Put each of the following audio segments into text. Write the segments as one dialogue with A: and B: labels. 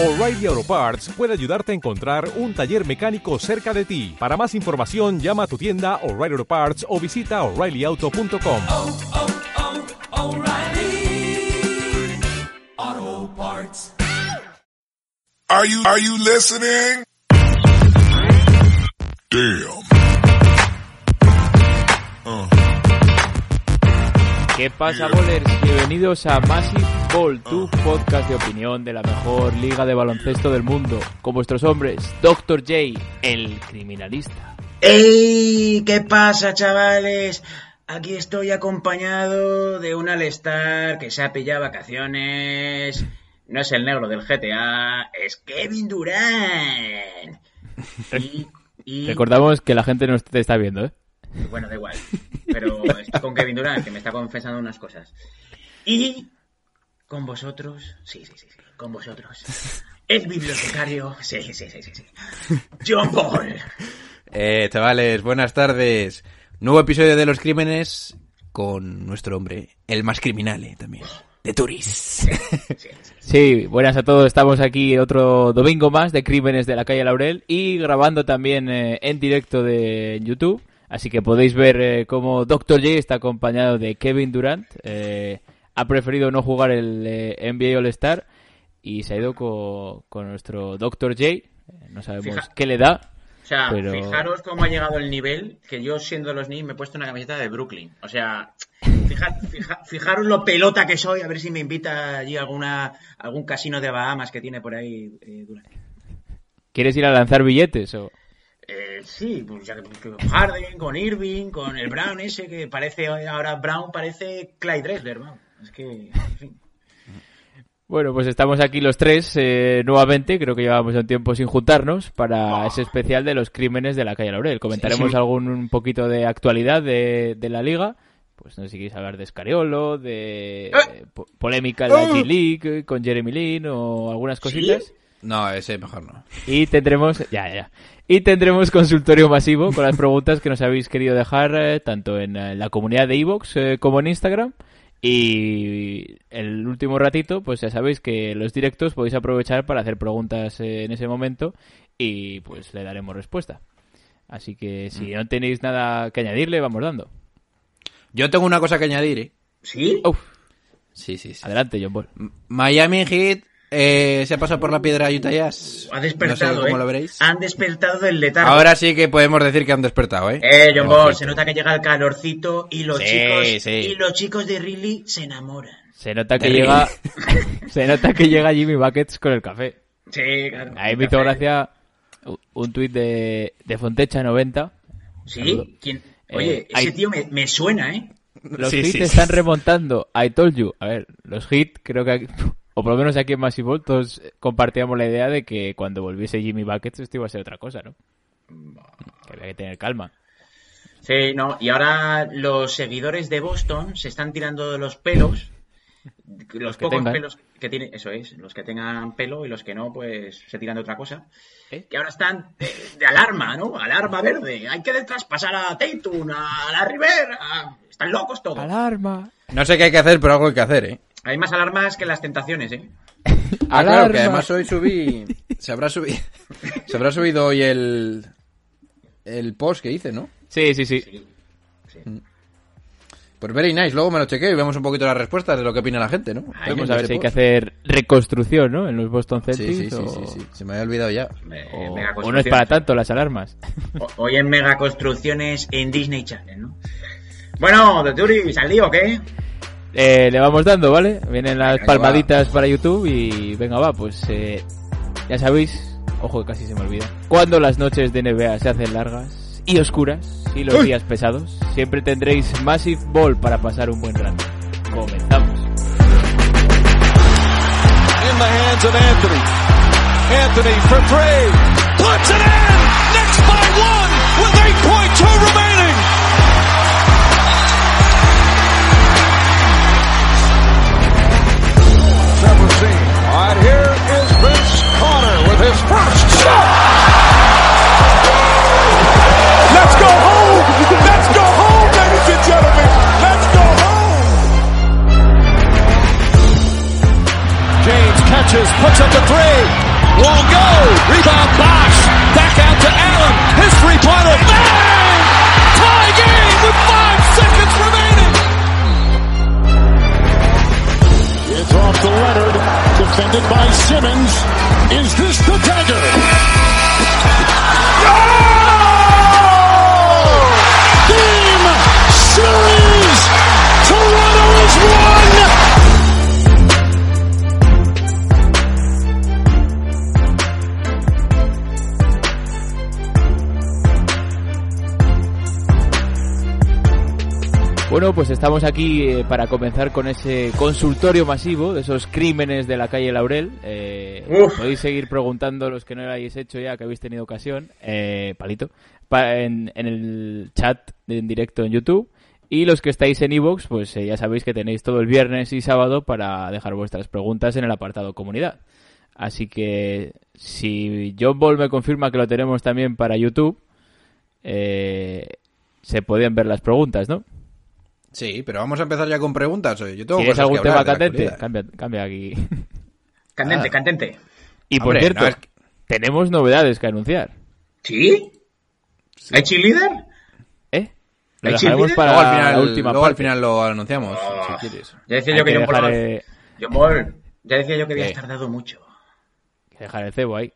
A: O'Reilly Auto Parts puede ayudarte a encontrar un taller mecánico cerca de ti. Para más información, llama a tu tienda O'Reilly Auto Parts o visita oreillyauto.com.
B: oh, oh, Parts.
C: Are you are you listening? Damn.
D: ¿Qué pasa, bowlers? Bienvenidos a Massive Ball, tu podcast de opinión de la mejor liga de baloncesto del mundo. Con vuestros hombres, Dr. J, el criminalista.
E: ¡Ey! ¿Qué pasa, chavales? Aquí estoy acompañado de un Alestar que se ha pillado vacaciones. No es el negro del GTA, es Kevin Durant. Y, y-
D: Recordamos que la gente no te está viendo, ¿eh?
E: Bueno, da igual. Pero estoy con Kevin Durant, que me está confesando unas cosas. Y con vosotros, sí, sí, sí, sí, con vosotros. El bibliotecario, sí, sí, sí, sí, sí. John Paul.
F: Eh, chavales, buenas tardes. Nuevo episodio de Los Crímenes con nuestro hombre, el más criminal eh, también, de Turis.
D: Sí, buenas a todos. Estamos aquí otro domingo más de Crímenes de la calle Laurel y grabando también eh, en directo de YouTube. Así que podéis ver eh, cómo Dr. J está acompañado de Kevin Durant. Eh, ha preferido no jugar el eh, NBA All-Star y se ha ido co- con, nuestro Dr. J. Eh, no sabemos
E: Fija-
D: qué le da.
E: O sea,
D: Pero-
E: fijaros cómo ha llegado el nivel que yo, siendo los Knicks, me he puesto una camiseta de Brooklyn. O sea, fija- fija- fijaros lo pelota que soy, a ver si me invita allí alguna algún casino de Bahamas que tiene por ahí eh.
D: ¿Quieres ir a lanzar billetes? O...
E: Eh, sí, pues ya que con Harden, con Irving, con el Brown ese que parece ahora Brown parece Clyde Drexler, vamos. Es que, en fin.
D: Bueno, pues estamos aquí los tres eh, nuevamente, creo que llevábamos un tiempo sin juntarnos para ese especial de los crímenes de la calle Laurel. Comentaremos
E: Sí.
D: algún un poquito de actualidad de, de la liga, pues no sé si queréis hablar de Scariolo, de
E: ¡Eh!
D: eh, po- polémica de la G-League eh, con Jeremy Lin o algunas cositas.
F: No, ese mejor no.
D: Y tendremos, ya, ya. Y tendremos consultorio masivo con las preguntas que nos habéis querido dejar eh, tanto en la comunidad de Evox como en Instagram. Y el último ratito, pues ya sabéis que los directos podéis aprovechar para hacer preguntas eh, en ese momento y pues le daremos respuesta. Así que si no tenéis nada que añadirle, vamos dando.
F: Yo tengo una cosa que añadir, ¿eh?
E: ¿Sí?
D: Uf,
F: Sí, sí, sí.
D: adelante, John Paul.
F: Miami Heat eh, se ha pasado por la piedra Utah Jazz.
E: Ha despertado,
F: No sé cómo
E: ¿eh?
F: lo veréis.
E: Han despertado del letargo.
F: Ahora sí que podemos decir que han despertado, ¿eh?
E: Eh, John Paul,
F: Ojito.
E: se nota que llega el calorcito y los
F: Sí,
E: chicos
F: sí.
E: y los chicos de Riley se enamoran.
D: Se nota que llega, se nota que llega Jimmy Buckets con el café.
E: Sí, claro.
D: Ahí me hizo gracia un tuit de, de Fontecha90.
E: Sí, ¿quién? Oye,
D: Eh,
E: ese
D: hay-
E: tío me, me suena, ¿eh?
D: Los
F: Sí,
D: hits
F: sí,
D: están
F: sí.
D: remontando. I told you. A ver, los hits creo que... O por lo menos aquí en Massive Ball todos compartíamos la idea de que cuando volviese Jimmy Buckets esto iba a ser otra cosa, ¿no? Que había que tener calma.
E: Sí, no, y ahora los seguidores de Boston se están tirando de los pelos. Los,
D: que
E: pocos
D: tengan.
E: pelos que tienen, eso es, los que tengan pelo y los que no, pues se tiran de otra cosa.
D: ¿Eh?
E: Que ahora están de, de alarma, ¿no? Alarma verde. Hay que traspasar a Tatum, a la Rivera. Están locos todos.
D: ¡Alarma!
F: No sé qué hay que hacer, pero algo hay que hacer, ¿eh?
E: Hay más alarmas que las tentaciones, ¿eh?
F: Ah, claro, que además hoy subí... Se habrá subido... Se habrá subido hoy el... El post que hice, ¿no?
D: Sí, sí, sí.
E: Sí, sí.
F: Pues very nice, luego me lo chequeo y vemos un poquito las respuestas de lo que opina la gente, ¿no?
E: Ay,
D: Vamos a ver si hay que hacer reconstrucción, ¿no? En los Boston Celtics.
F: sí, sí,
D: o...
F: sí, sí. Se me había olvidado ya.
E: Me-
D: o- no es para tanto las alarmas.
E: O- Hoy en megaconstrucciones en Disney Channel, ¿no? Bueno, de Turis, ¿al lío qué?
D: Eh, le vamos dando, ¿vale? Vienen las
F: Venga,
D: palmaditas para YouTube y venga, va, pues eh, ya sabéis, ojo que casi se me olvida, cuando las noches de NBA se hacen largas y oscuras y los
F: ¡Uy!
D: días pesados, siempre tendréis Massive Ball para pasar un buen rato. Comenzamos.
A: In the hands of Anthony. Anthony for three. Puts it in. Next by one with 8.2 remaining. Here is Vince Carter with his first shot. Let's go home. Let's go home, ladies and gentlemen. Let's go home. James catches, puts up the three.
G: Won't go. Rebound box. Back out to Allen. His three-pointer. Bang! Tie game with five seconds remaining.
H: It's off to Leonard, defended by Simmons. Is this the dagger?
D: Bueno, pues estamos aquí eh, para comenzar con ese consultorio masivo de esos crímenes de la calle Laurel. Eh, podéis seguir preguntando los que no lo hayáis hecho ya, que habéis tenido ocasión, eh, palito, pa- en, en el chat en directo en YouTube. Y los que estáis en Evox, pues eh, ya sabéis que tenéis todo el viernes y sábado para dejar vuestras preguntas en el apartado comunidad. Así que si John Ball me confirma que lo tenemos también para YouTube, eh, se pueden ver las preguntas, ¿no?
F: Sí, pero vamos a empezar ya con preguntas. Oye, Yo tengo
D: ¿Tienes
F: cosas
D: algún
F: que
D: tema candente? Cambia, cambia aquí.
E: Candente,
F: Ah.
E: candente.
D: Y por
F: Hombre,
D: cierto,
F: no, es que-
D: tenemos novedades que anunciar.
E: ¿Sí? ¿Hay cheerleader?
D: ¿Eh? Lo
E: ¿Hay
D: dejaremos para
F: luego al final,
D: la última
F: luego al final lo anunciamos,
E: Ah.
F: si quieres.
E: Ya decía
D: Hay
E: yo que,
D: que
E: John Paul,
D: dejar,
E: había-
D: eh,
E: John Paul, ya decía yo que habías tardado mucho.
D: que dejar el cebo ahí.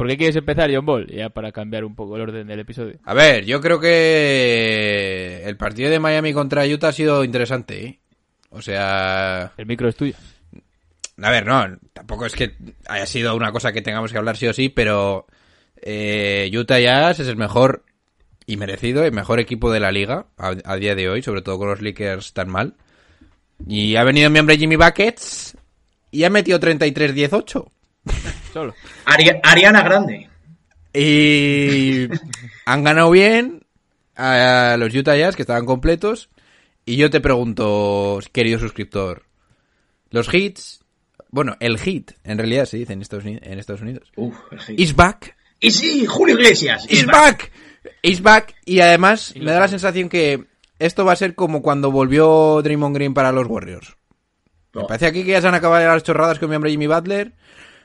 D: ¿Por qué quieres empezar, John Ball? Ya para cambiar un poco el orden del episodio.
F: A ver, yo creo que el partido de Miami contra Utah ha sido interesante, ¿eh? O sea,
D: El micro es tuyo.
F: a ver, no, tampoco es que haya sido una cosa que tengamos que hablar sí o sí, pero eh, Utah Jazz es el mejor y merecido, el mejor equipo de la liga a, a día de hoy, sobre todo con los Lakers tan mal. Y ha venido mi hombre Jimmy Buckets y ha metido 33-18.
D: Solo.
E: Ari- Ariana Grande.
F: Y han ganado bien a los Utah Jazz, que estaban completos. Y yo te pregunto, querido suscriptor, los hits, bueno, el hit, en realidad se dice en Estados Unidos, en Estados Unidos.
E: Uf, el hit.
F: Is back,
E: Y sí, Julio Iglesias.
F: is back, is back. Y además me da la sensación que esto va a ser como cuando volvió Draymond Green para los Warriors. Me parece aquí que ya se han acabado las chorradas con mi hombre Jimmy Butler.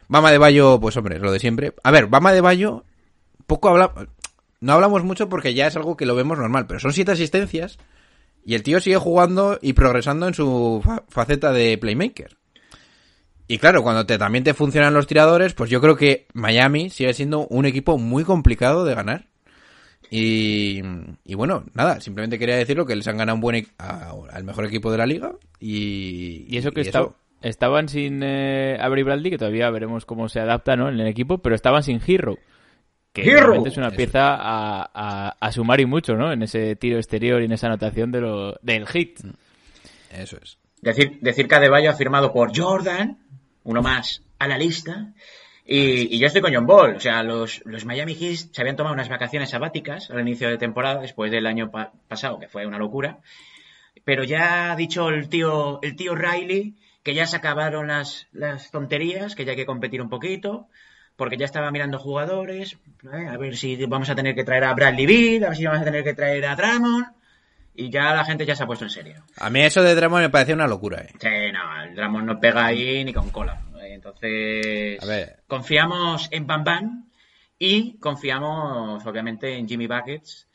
F: Bama de Bayo, pues hombre, lo de siempre. A ver, Bama de Bayo, poco habla... No hablamos mucho porque ya es algo que lo vemos normal, pero son siete asistencias y el tío sigue jugando y progresando en su fa- faceta de playmaker. Y claro, cuando te, también te funcionan los tiradores, pues yo creo que Miami sigue siendo un equipo muy complicado de ganar. Y, y bueno, nada, simplemente quería decirlo que les han ganado un buen e- a- al mejor equipo de la liga y,
D: Y eso que esta- estaban sin eh, Avery Bradley, que todavía veremos cómo se adapta ¿no? en el equipo, pero estaban sin Hero. Que
E: Hero.
D: realmente es una pieza a, a- a sumar y mucho, ¿no? En ese tiro exterior y en esa anotación de lo, del hit.
F: Eso es.
E: Decir, decir que Adebayo ha firmado por Jordan, uno más a la lista. Y, y yo estoy con John Ball. O sea, los, los Miami Heat se habían tomado unas vacaciones sabáticas al inicio de temporada, después del año pa- pasado, que fue una locura. Pero ya ha dicho el tío, el tío Riley que ya se acabaron las, las tonterías, que ya hay que competir un poquito, porque ya estaba mirando jugadores, eh, a ver si vamos a tener que traer a Bradley Beal, a ver si vamos a tener que traer a Drummond, y ya la gente ya se ha puesto en serio.
F: A mí eso de Draymond me parece una locura, eh.
E: Sí, no, el Drummond no pega ahí ni con cola. Entonces,
F: A ver.
E: confiamos en Bam Bam y confiamos, obviamente, en Jimmy Buckets,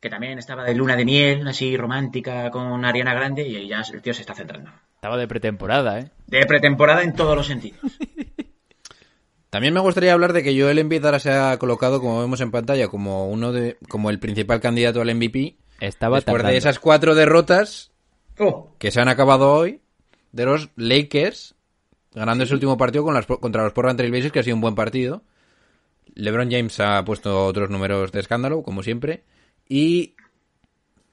E: que también estaba de luna de miel, así romántica con Ariana Grande, y ya el tío se está centrando.
D: Estaba de pretemporada, ¿eh?
E: De pretemporada en todos los sentidos.
F: También me gustaría hablar de que Joel Embiid ahora se ha colocado, como vemos en pantalla, como uno de, como el principal candidato al MVP.
D: Estaba
F: después
D: tardando.
F: de esas cuatro derrotas
E: Oh,
F: que se han acabado hoy de los Lakers, ganando ese último partido con las, contra los Portland Trail Blazers, que ha sido un buen partido. LeBron James ha puesto otros números de escándalo, como siempre, y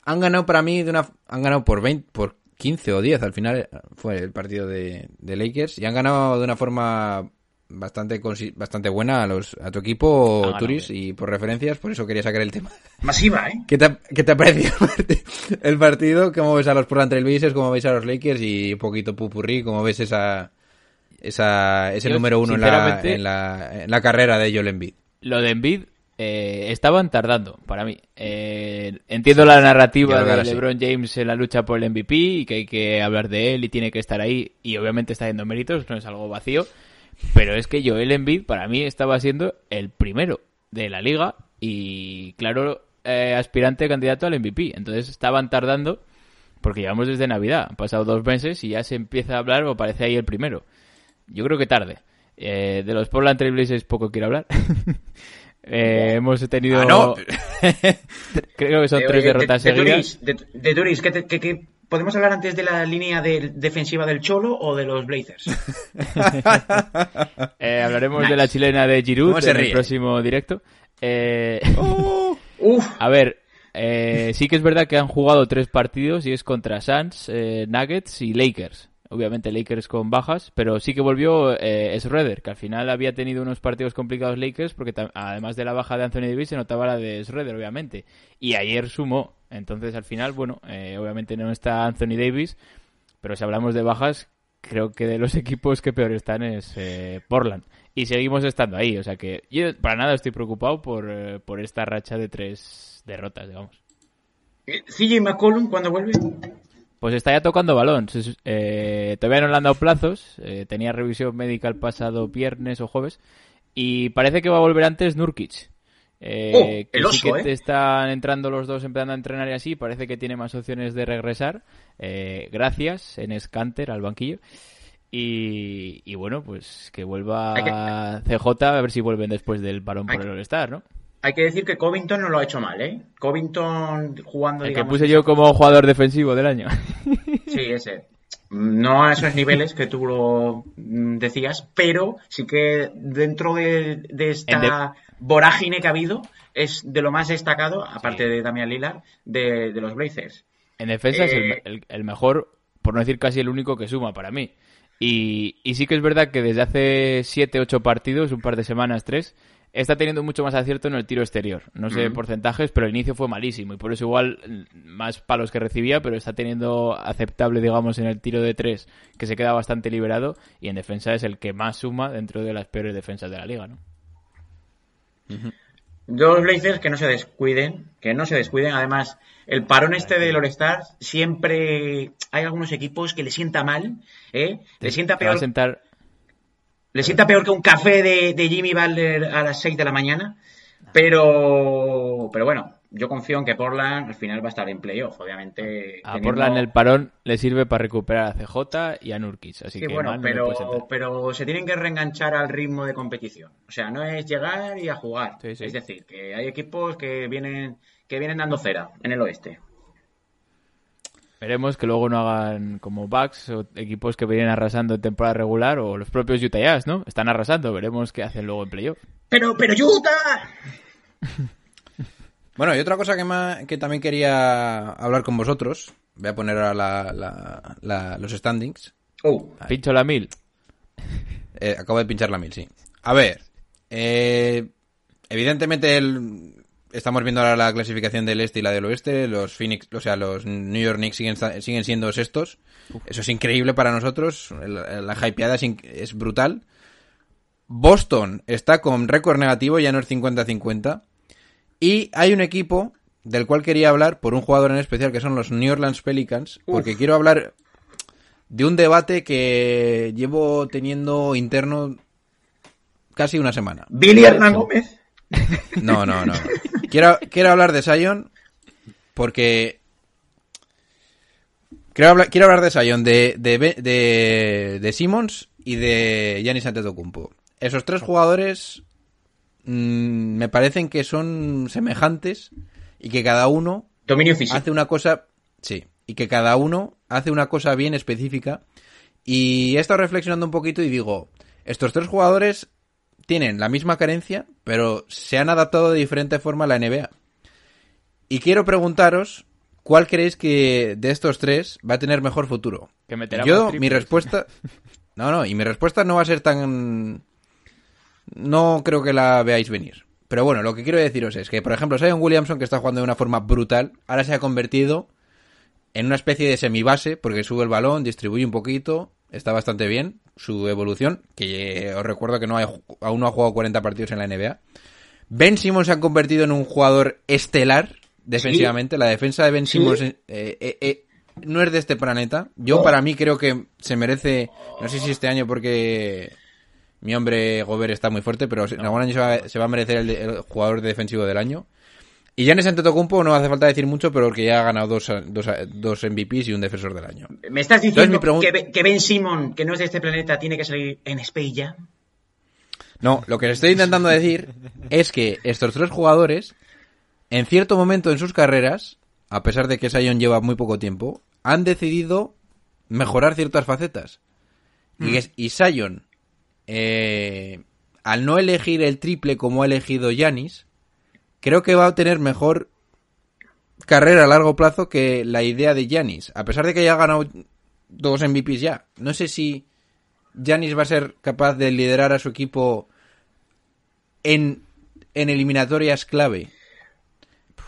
F: han ganado para mí de una, han ganado por 20, por 15 o 10 al final eh, fue el partido de, de Lakers y han ganado de una forma bastante bastante buena a los a tu equipo Turis y por referencias por eso quería sacar el tema
E: masiva, ¿eh?
F: ¿Qué te, ha- qué te ha parecido el parti- el partido? ¿Cómo ves a los Portland Trail Blazers? ¿Cómo ves a los Lakers? Y un poquito pupurrí, ¿cómo ves esa, esa ese
D: Yo,
F: número uno en la, en, la, en la carrera de Joel Embiid?
D: Lo de Embiid eh, estaban tardando, para mí. Eh, entiendo la narrativa de
F: sí.
D: LeBron James en la lucha por el MVP y que hay que hablar de él y tiene que estar ahí y obviamente está haciendo méritos, no es algo vacío. Pero es que Joel Embiid para mí estaba siendo el primero de la liga y claro, eh, aspirante candidato al MVP. Entonces estaban tardando porque llevamos desde Navidad, han pasado dos meses y ya se empieza a hablar o parece ahí el primero. Yo creo que tarde. Eh, de los Portland Trail Blazers poco quiero hablar. Eh, hemos tenido...
F: Ah, no.
D: Creo que son
E: De-
D: tres
E: de-
D: derrotas
E: de,
D: seguidas.
E: Turis, de, de Turis, ¿qué te- qué- qué- ¿podemos hablar antes de la línea de- defensiva del Cholo o de los Blazers?
D: Eh, hablaremos de la chilena de Giroud
F: ¿Cómo se
D: en el próximo directo. Eh,
E: Uf,
D: a ver, eh, sí que es verdad que han jugado tres partidos y es contra Suns, eh, Nuggets y Lakers. Obviamente Lakers con bajas, pero sí que volvió eh, Schroeder, que al final había tenido unos partidos complicados Lakers porque además de la baja de Anthony Davis se notaba la de Schroeder, obviamente. Y ayer sumó. Entonces al final, bueno, eh, obviamente no está Anthony Davis, pero si hablamos de bajas, creo que de los equipos que peor están es eh, Portland. Y seguimos estando ahí, o sea que yo para nada estoy preocupado por, eh, por esta racha de tres derrotas, digamos.
E: CJ McCollum cuando vuelve.
D: Pues está ya tocando balón. Eh, todavía no le han dado plazos. eh, tenía revisión médica el pasado viernes o jueves. Y parece que va a volver antes Nurkic. Eh,
E: Oh, el
D: sí
E: oso,
D: que
E: ¿eh?
D: te están entrando los dos empezando a entrenar y así. Parece que tiene más opciones de regresar. Eh, gracias en Scanter al banquillo. Y, y bueno, pues que vuelva CJ a ver si vuelven después del parón
E: Hay
D: por el All-Star, ¿no?
E: Hay que decir que Covington no lo ha hecho mal, ¿eh? Covington jugando,
D: El que puse yo como jugador defensivo del año.
E: Sí, ese. No a esos niveles que tú lo mm, decías, pero sí que dentro de, de esta vorágine que ha habido, es de lo más destacado, aparte de Damian Lillard, de, de los Blazers.
D: En defensa es el,
E: Eh,
D: el- el mejor, por no decir casi el único que suma para mí. Y, y sí que es verdad que desde hace 7, 8 partidos, un par de semanas, tres, está teniendo mucho más acierto en el tiro exterior. No sé porcentajes, pero el inicio fue malísimo y por eso igual mm, más palos que recibía, pero está teniendo aceptable, digamos, en el tiro de tres, que se queda bastante liberado y en defensa es el que más suma dentro de las peores defensas de la liga, ¿no?
E: Los Blazers que no se descuiden, que no se descuiden. Además, el parón este del All-Star, siempre hay algunos equipos que le sienta mal, ¿eh? Le sienta
D: Te va a
E: peor
D: sentar
E: Le sienta peor que un café de, de Jimmy Butler a las 6 de la mañana. Pero, pero bueno, yo confío en que Portland al final va a estar en playoff, obviamente.
D: a
E: teniendo-
D: Portland el parón le sirve para recuperar a CJ y a Nurkic, así
E: Sí,
D: que
E: bueno,
D: no
E: pero, pero se tienen que reenganchar al ritmo de competición. O sea, no es llegar y a jugar.
D: Sí, sí.
E: Es decir, que hay equipos que vienen, que vienen dando cera en el oeste.
D: Veremos que luego no hagan como Bucks o equipos que vienen arrasando en temporada regular o los propios Utah Jazz, ¿no? Están arrasando, veremos qué hacen luego en playoff.
E: Pero, pero Utah.
F: Bueno, y otra cosa que, ma- que también quería hablar con vosotros. Voy a poner ahora la- la- la- los standings.
E: Oh,
D: Pincho la mil.
F: Eh, acabo de pinchar la mil, sí. A ver, eh, evidentemente el- estamos viendo ahora la clasificación del este y la del oeste. Los Phoenix, o sea, los New York Knicks siguen, siguen siendo sextos. Eso es increíble para nosotros. El- La, hypeada es brutal. Boston está con récord negativo, ya no es 50-50. Y hay un equipo del cual quería hablar por un jugador en especial, que son los New Orleans Pelicans, porque quiero hablar de un debate que llevo teniendo interno casi una semana.
E: Billy Hernán Gómez.
F: No, no, no. Quiero, quiero hablar de Sion porque... Quiero hablar, quiero hablar de Sion, de, de, de, de Simmons y de Giannis Antetokounmpo. Esos tres jugadores mm, me parecen que son semejantes y que cada uno
E: Dominio físico.
F: hace una cosa, sí, y que cada uno hace una cosa bien específica. Y he estado reflexionando un poquito y digo, estos tres jugadores tienen la misma carencia, pero se han adaptado de diferente forma a la NBA. Y quiero preguntaros, ¿cuál creéis que de estos tres va a tener mejor futuro?
D: Que
F: Yo, mi respuesta... No, no, y mi respuesta no va a ser tan... No creo que la veáis venir. Pero bueno, lo que quiero deciros es que, por ejemplo, Zion Williamson, que está jugando de una forma brutal, ahora se ha convertido en una especie de semibase, porque sube el balón, distribuye un poquito, está bastante bien su evolución, que os recuerdo que no hay, aún no ha jugado 40 partidos en la NBA. Ben Simmons se ha convertido en un jugador estelar defensivamente. La defensa de Ben
E: Sí.
F: Simmons eh, eh, eh, no es de este planeta. Yo, para mí, creo que se merece, no sé si este año porque Mi hombre Gobert está muy fuerte, pero en algún año se va, se va a merecer el jugador defensivo del año. Y Giannis Antetokounmpo no hace falta decir mucho, pero que ya ha ganado dos, dos, dos MVPs y un defensor del año.
E: ¿Me estás
F: Entonces,
E: diciendo
F: mi
E: que, Ben- que Ben Simon, que no es de este planeta, tiene que salir en Space Jam?
F: No, lo que les estoy intentando decir es que estos tres jugadores, en cierto momento en sus carreras, a pesar de que Sion lleva muy poco tiempo, han decidido mejorar ciertas facetas. Y, es- y Sion, eh, al no elegir el triple como ha elegido Yanis, creo que va a tener mejor carrera a largo plazo que la idea de Yanis. A pesar de que haya ganado dos MVPs ya. No sé si Yanis va a ser capaz de liderar a su equipo en, en eliminatorias clave.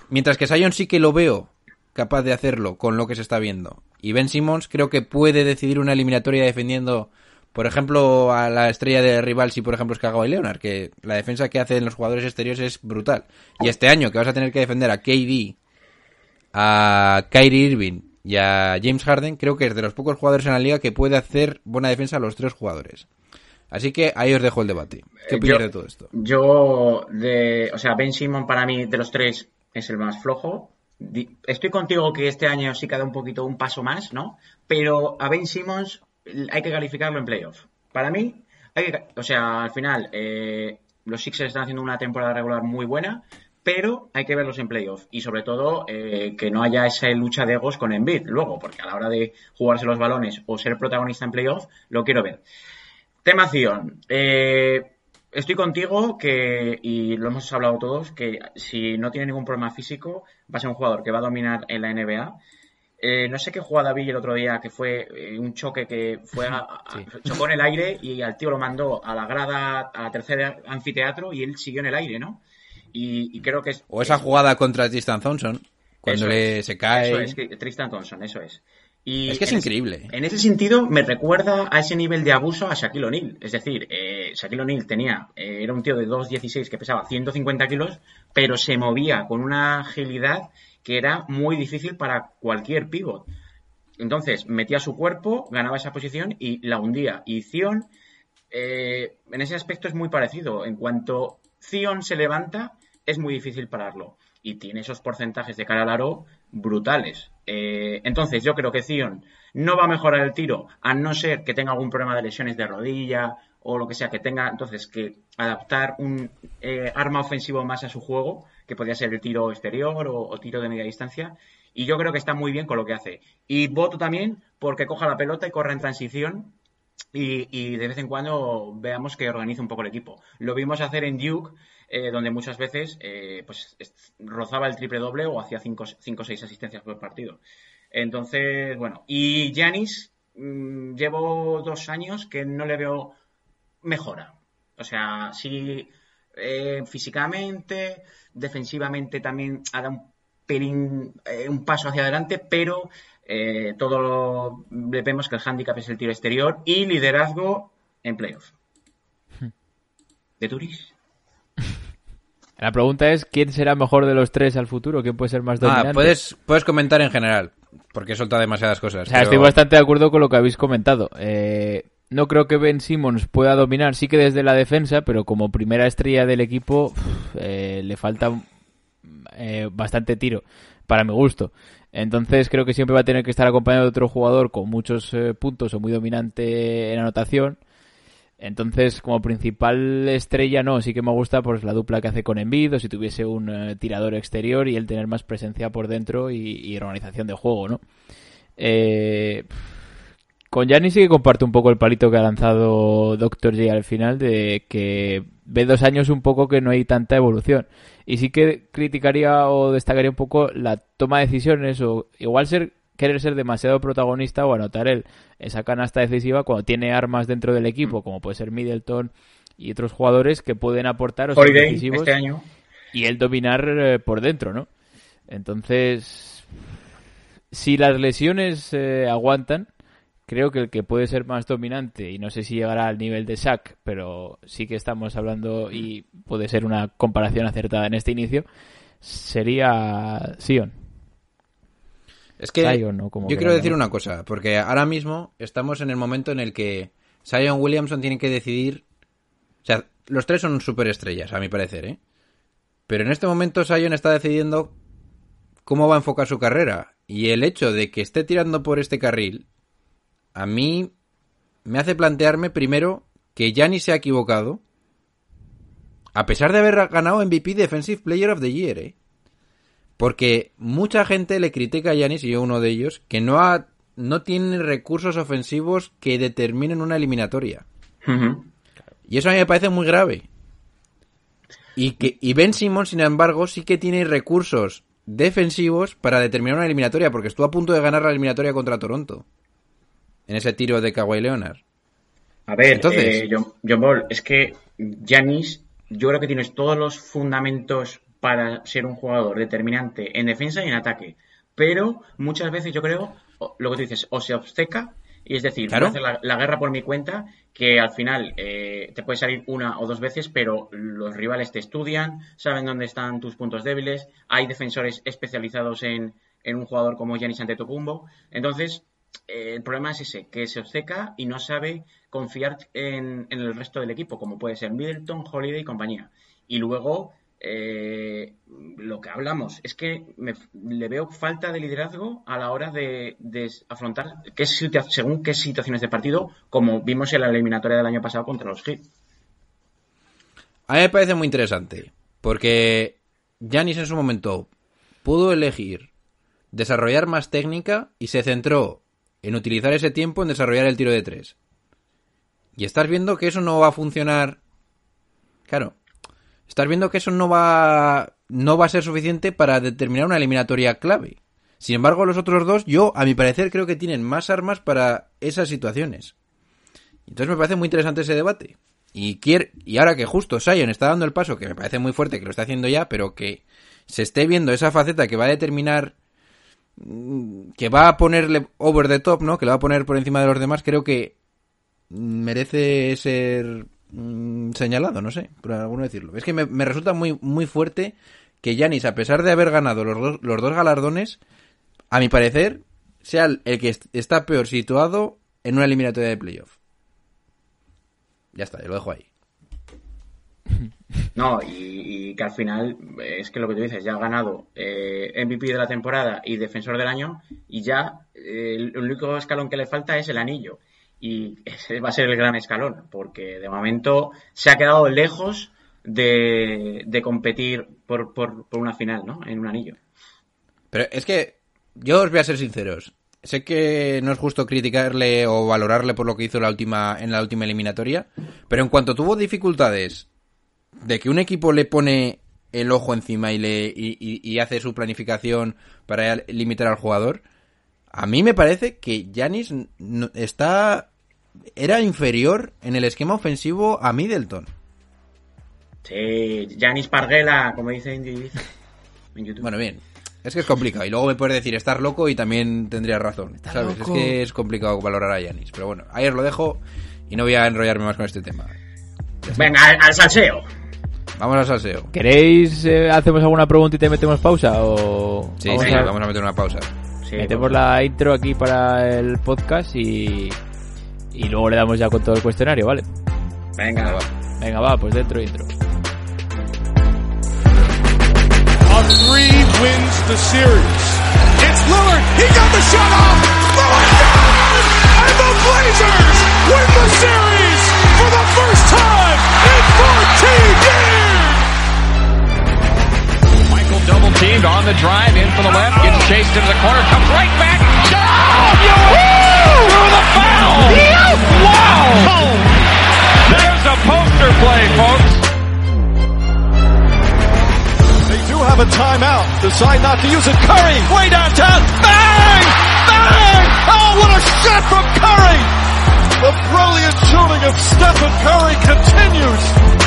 F: Mientras que Sion sí que lo veo capaz de hacerlo con lo que se está viendo. Y Ben Simmons creo que puede decidir una eliminatoria defendiendo, por ejemplo, a la estrella de rival si por ejemplo es Kawhi Leonard, que la defensa que hacen los jugadores exteriores es brutal. Y este año que vas a tener que defender a KD, a Kyrie Irving y a James Harden, creo que es de los pocos jugadores en la liga que puede hacer buena defensa a los tres jugadores. Así que ahí os dejo el debate. ¿Qué
E: Eh,
F: opináis de todo esto?
E: Yo, de, o sea, Ben Simon para mí de los tres es el más flojo. Estoy contigo que este año sí que ha dado un poquito un paso más, ¿no? Pero a Ben Simmons hay que calificarlo en playoff. Para mí, hay que, o sea, al final, eh, los Sixers están haciendo una temporada regular muy buena, pero hay que verlos en playoff. Y sobre todo, eh, que no haya esa lucha de egos con Embiid luego, porque a la hora de jugarse los balones o ser protagonista en playoff, lo quiero ver. Tema Zion. Eh, estoy contigo que, y lo hemos hablado todos, que si no tiene ningún problema físico, va a ser un jugador que va a dominar en la NBA. Eh, no sé qué jugada vi el otro día, que fue eh, un choque que fue a- a- chocó en el aire y al tío lo mandó a la grada, a la tercera anfiteatro y él siguió en el aire, ¿no? Y, y creo que es...
F: O esa jugada contra Tristan Thompson, cuando le
E: es,
F: se cae.
E: Eso es, que- Tristan Thompson, eso es. Y
F: Es que es
E: en ese-
F: increíble.
E: en ese sentido, me recuerda a ese nivel de abuso a Shaquille O'Neal. Es decir, eh, Shaquille O'Neal tenía, eh, era un tío de 2'16 que pesaba 150 kilos, pero se movía con una agilidad que era muy difícil para cualquier pívot. Entonces, metía su cuerpo, ganaba esa posición y la hundía. Y Zion, eh, en ese aspecto es muy parecido. En cuanto Zion se levanta, es muy difícil pararlo. Y tiene esos porcentajes de cara al aro brutales. Eh, entonces, yo creo que Zion no va a mejorar el tiro, a no ser que tenga algún problema de lesiones de rodilla o lo que sea, que tenga entonces que adaptar un eh, arma ofensivo más a su juego, que podría ser el tiro exterior o, tiro de media distancia. Y yo creo que está muy bien con lo que hace. Y voto también porque coja la pelota y corra en transición y, de vez en cuando veamos que organiza un poco el equipo. Lo vimos hacer en Duke, eh, donde muchas veces eh, pues es- rozaba el triple doble o hacía 5 o 6 asistencias por partido. Entonces, bueno, y Giannis, mm, llevo dos años que no le veo mejora. O sea, sí, eh, físicamente, defensivamente también ha dado un pelín, eh, un paso hacia adelante, pero eh, todo lo- le vemos que el handicap es el tiro exterior y liderazgo en playoff. ¿De Turis?
D: La pregunta es, ¿quién será mejor de los tres al futuro? ¿Quién puede ser más dominante?
F: Ah, puedes, puedes comentar en general, porque he soltado demasiadas cosas.
D: O sea,
F: pero-
D: estoy bastante de acuerdo con lo que habéis comentado. Eh, no creo que Ben Simmons pueda dominar, sí que desde la defensa, pero como primera estrella del equipo eh, le falta eh, bastante tiro, para mi gusto. Entonces creo que siempre va a tener que estar acompañado de otro jugador con muchos eh, puntos o muy dominante en anotación. Entonces, como principal estrella, no, sí que me gusta pues la dupla que hace con Embiid, o si tuviese un eh, tirador exterior y él tener más presencia por dentro y, y organización de juego, ¿no? Eh, con Giannis sí que comparto un poco el palito que ha lanzado Dr. J al final de que ve dos años un poco que no hay tanta evolución. Y sí que criticaría o destacaría un poco la toma de decisiones o igual ser querer ser demasiado protagonista o anotar él esa canasta decisiva cuando tiene armas dentro del equipo, como puede ser Middleton y otros jugadores que pueden aportar o ser
E: Holiday,
D: decisivos
E: este año.
D: y él dominar eh, por dentro, ¿no? Entonces, si las lesiones eh, aguantan, creo que el que puede ser más dominante, y no sé si llegará al nivel de Shaq, pero sí que estamos hablando y puede ser una comparación acertada en este inicio, sería Sion.
F: Es que
D: Zion, ¿no? Como
F: yo quiero decir una cosa, porque ahora mismo estamos en el momento en el que Zion Williamson tiene que decidir sea, los tres son superestrellas, a mi parecer, ¿eh? Pero en este momento Sion está decidiendo cómo va a enfocar su carrera. Y el hecho de que esté tirando por este carril, a mí me hace plantearme primero que Giannis se ha equivocado. A pesar de haber ganado MVP Defensive Player of the Year, ¿eh? Porque mucha gente le critica a Giannis, y yo uno de ellos, que no, ha, no tiene recursos ofensivos que determinen una eliminatoria. Y eso a mí me parece muy grave. Y, que, y Ben Simmons, sin embargo, sí que tiene recursos defensivos para determinar una eliminatoria, porque estuvo a punto de ganar la eliminatoria contra Toronto. En ese tiro de Kawhi Leonard.
E: A ver,
F: Entonces-
E: eh, John, John Ball, es que Yanis, yo creo que tienes todos los fundamentos para ser un jugador determinante en defensa y en ataque. Pero muchas veces yo creo, lo que tú dices, o se obceca, y es decir,
F: Claro.
E: voy a hacer la, la guerra por mi cuenta, que al final eh, te puede salir una o dos veces, pero los rivales te estudian, saben dónde están tus puntos débiles, hay defensores especializados en, en un jugador como Giannis Antetokounmpo. Entonces, el problema es ese, que se obceca y no sabe confiar en, el resto del equipo, como puede ser Middleton, Holiday y compañía. Y luego, eh, lo que hablamos, es que le veo falta de liderazgo a la hora de, de afrontar qué según qué situaciones de partido, como vimos en la eliminatoria del año pasado contra los Heat.
F: A mí me parece muy interesante, porque Giannis en su momento pudo elegir desarrollar más técnica y se centró en utilizar ese tiempo en desarrollar el tiro de tres. Y estás viendo que eso no va a funcionar. Claro, estás viendo que eso no va no va a ser suficiente para determinar una eliminatoria clave. Sin embargo, los otros dos, yo, a mi parecer, creo que tienen más armas para esas situaciones. Entonces me parece muy interesante ese debate. Y, y ahora que justo Sion está dando el paso, que me parece muy fuerte que lo está haciendo ya, pero que se esté viendo esa faceta que va a determinar, que va a ponerle over the top, ¿no? Que le va a poner por encima de los demás, creo que merece ser mm, señalado, no sé, por alguno decirlo. Es que me, me resulta muy, muy fuerte que Yanis, a pesar de haber ganado los dos, los dos galardones, a mi parecer, sea el que est- está peor situado en una eliminatoria de playoff. Ya está, yo lo dejo ahí.
E: No, y, que al final es que lo que tú dices, ya ha ganado eh, MVP de la temporada y defensor del año, y ya eh, el único escalón que le falta es el anillo. Y ese va a ser el gran escalón, porque de momento se ha quedado lejos de, de competir por, por, por una final, ¿no? En un anillo.
F: Pero es que yo os voy a ser sinceros. Sé que no es justo criticarle o valorarle por lo que hizo la última, en la última eliminatoria, pero en cuanto tuvo dificultades de que un equipo le pone el ojo encima y, le, y, y- y hace su planificación para limitar al jugador, a mí me parece que Yanis no- está era inferior en el esquema ofensivo a Middleton.
E: Sí, Janis Parguela, como dice en YouTube.
F: Bueno, bien. Es que es complicado. Y luego me puedes decir, estás loco y también tendrías razón. ¿Sabes?
D: loco.
F: Es que es complicado valorar a Yanis. Pero bueno, os lo dejo y no voy a enrollarme más con este tema.
E: Venga, al, al salseo.
F: Vamos al salseo.
D: ¿Queréis eh, hacemos alguna pregunta y te metemos pausa o
F: Sí,
D: vamos
F: sí,
D: a-
F: vamos a meter una pausa.
E: Sí,
D: metemos
E: pues,
D: la intro aquí para el podcast y y luego le damos ya con todo el cuestionario, ¿vale?
E: Venga,
F: va.
D: Venga, va, pues dentro intro.
H: A three wins the series. It's Lillard. He got the shot off. Lillard down! And the Blazers win the series for the first time in 14 years.
G: Double teamed on the drive in for the left, gets chased into the corner, comes right back. Oh, through the foul. Wow. There's a poster play, folks.
H: They do have a timeout. Decide not to use it. Curry way downtown. Bang! Bang! Oh, what a shot from Curry! The brilliant shooting of Stephen Curry continues.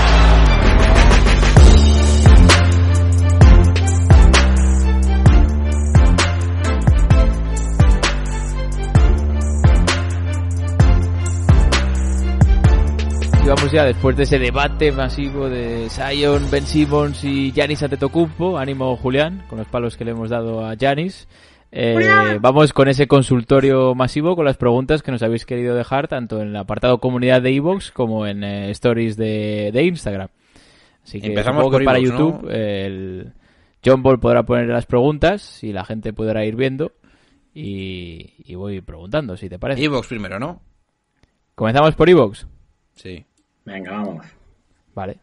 D: Ya después de ese debate masivo de Zion, Ben Simmons y Giannis Antetokounmpo. Ánimo Julián, con los palos que le hemos dado a Giannis. Eh, vamos con ese consultorio masivo con las preguntas que nos habéis querido dejar tanto en el apartado comunidad de iVoox como en eh, stories de, de Instagram. Así que
F: Empezamos
D: que
F: por
D: para. YouTube el John Ball podrá poner las preguntas y la gente podrá ir viendo y, y voy preguntando si te parece.
F: Evox primero, ¿no?
D: Comenzamos por iVoox.
F: Sí.
E: Venga, vamos.
D: Vale.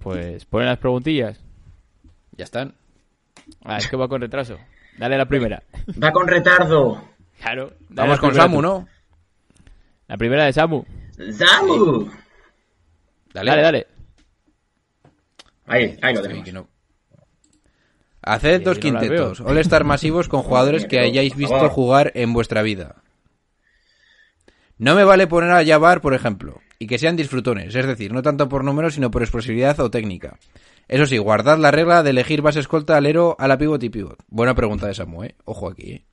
D: Pues ponen las preguntillas.
F: Ya están.
D: Ah, es que va con retraso. Dale la primera.
E: Va con retardo.
D: Claro.
F: Vamos con Samu,
D: tú.
F: ¿no?
D: La primera de Samu.
E: ¡Zamu!
F: Dale,
D: Dale, dale.
E: Ahí, ahí lo tenemos.
F: que no. Haced
D: Sí,
F: dos
D: no
F: quintetos. All-Star masivos con jugadores que hayáis visto jugar en vuestra vida. No me vale poner a Jabbar, por ejemplo, y que sean disfrutones, es decir, no tanto por números, sino por explosividad o técnica. Eso sí, guardad la regla de elegir base escolta, alero, a la pivot y pivot. Buena pregunta de Samu, ¿eh? Ojo aquí, ¿eh?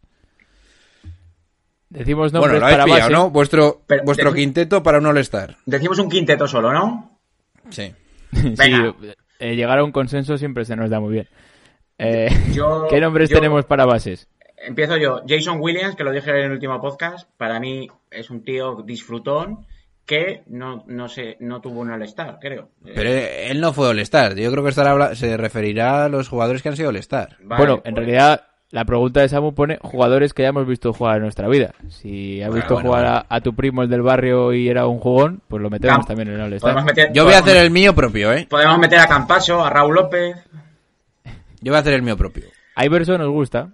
D: Decimos
F: Bueno,
D: nombres
F: lo habéis
D: para
F: pillado,
D: base.
F: ¿no? Vuestro,
E: Pero-
F: vuestro quinteto para un All-Star.
E: Decimos un quinteto solo, ¿no?
F: Sí.
D: sí,
E: Venga.
D: eh, llegar a un consenso siempre se nos da muy bien. Eh,
E: Yo-
D: ¿Qué nombres
E: yo-
D: tenemos para bases?
E: Empiezo yo. Jason Williams, que lo dije en el último podcast, para mí es un tío disfrutón que no, no, sé, no tuvo un All-Star, creo. Eh,
F: Pero él no fue All-Star. Yo creo que estará se referirá a los jugadores que han sido All-Star.
E: vale,
D: bueno, en
E: pues-
D: realidad la pregunta de Samu pone jugadores que hayamos visto jugar en nuestra vida. Si has
F: Bueno,
D: visto
F: bueno,
D: jugar
F: bueno.
D: A, a tu primo el del barrio y era un jugón, pues lo metemos también en el All-Star.
E: meter,
F: Yo voy a hacer el mío propio, ¿eh?
E: Podemos meter a Campaso, a Raúl López.
F: Yo voy a hacer el mío propio.
D: Iverson nos gusta.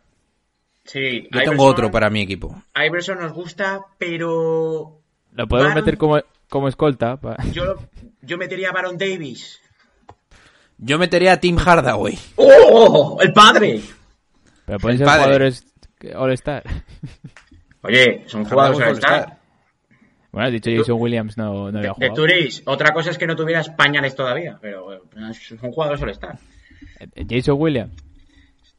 E: Sí,
F: Yo tengo otro para mi equipo.
E: Iverson nos gusta, pero
D: Lo podemos
E: Baron-
D: meter como, como escolta. pa-
E: yo, yo metería a Baron Davis.
F: Yo metería a Tim Hardaway.
E: ¡Oh! ¡El padre!
D: Pero pueden
F: El
D: ser
F: padre.
D: jugadores All-Star.
E: Oye, son jugadores All-Star.
D: Bueno, has dicho Jason Williams no, no había
E: De
D: jugado.
E: Turis, otra cosa es que no tuvieras pañales todavía, pero eh, son jugadores All-Star.
D: Eh, Jason Williams.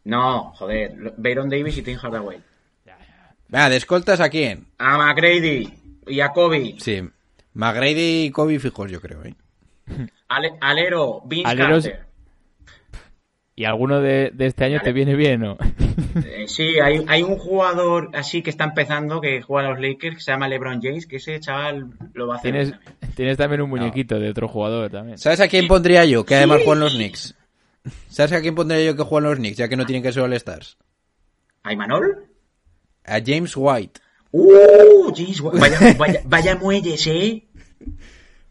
E: No, joder, Baron Davis y Tim Hardaway.
F: Venga, ¿de escoltas a quién?
E: A McGrady y a Kobe.
F: Sí. McGrady y Kobe fijos, yo creo, ¿eh?
E: Ale- alero, Vince
D: Aleros-
E: Carter.
D: ¿Y alguno de, de este año te viene bien o?
E: Eh, sí, hay, hay un jugador así que está empezando que juega a los Lakers que se llama LeBron James, que ese chaval lo va a hacer.
D: tienes,
E: también.
D: tienes también un muñequito de otro jugador también.
F: ¿Sabes a quién pondría yo? Que además juegan los Knicks. ¿Sabes a quién pondría yo que juegan los Knicks? Ya que no tienen que ser All-Stars.
E: ¿A Imanol?
F: A James White.
E: ¡Uh! James, vaya, vaya, vaya muelles, ¿eh?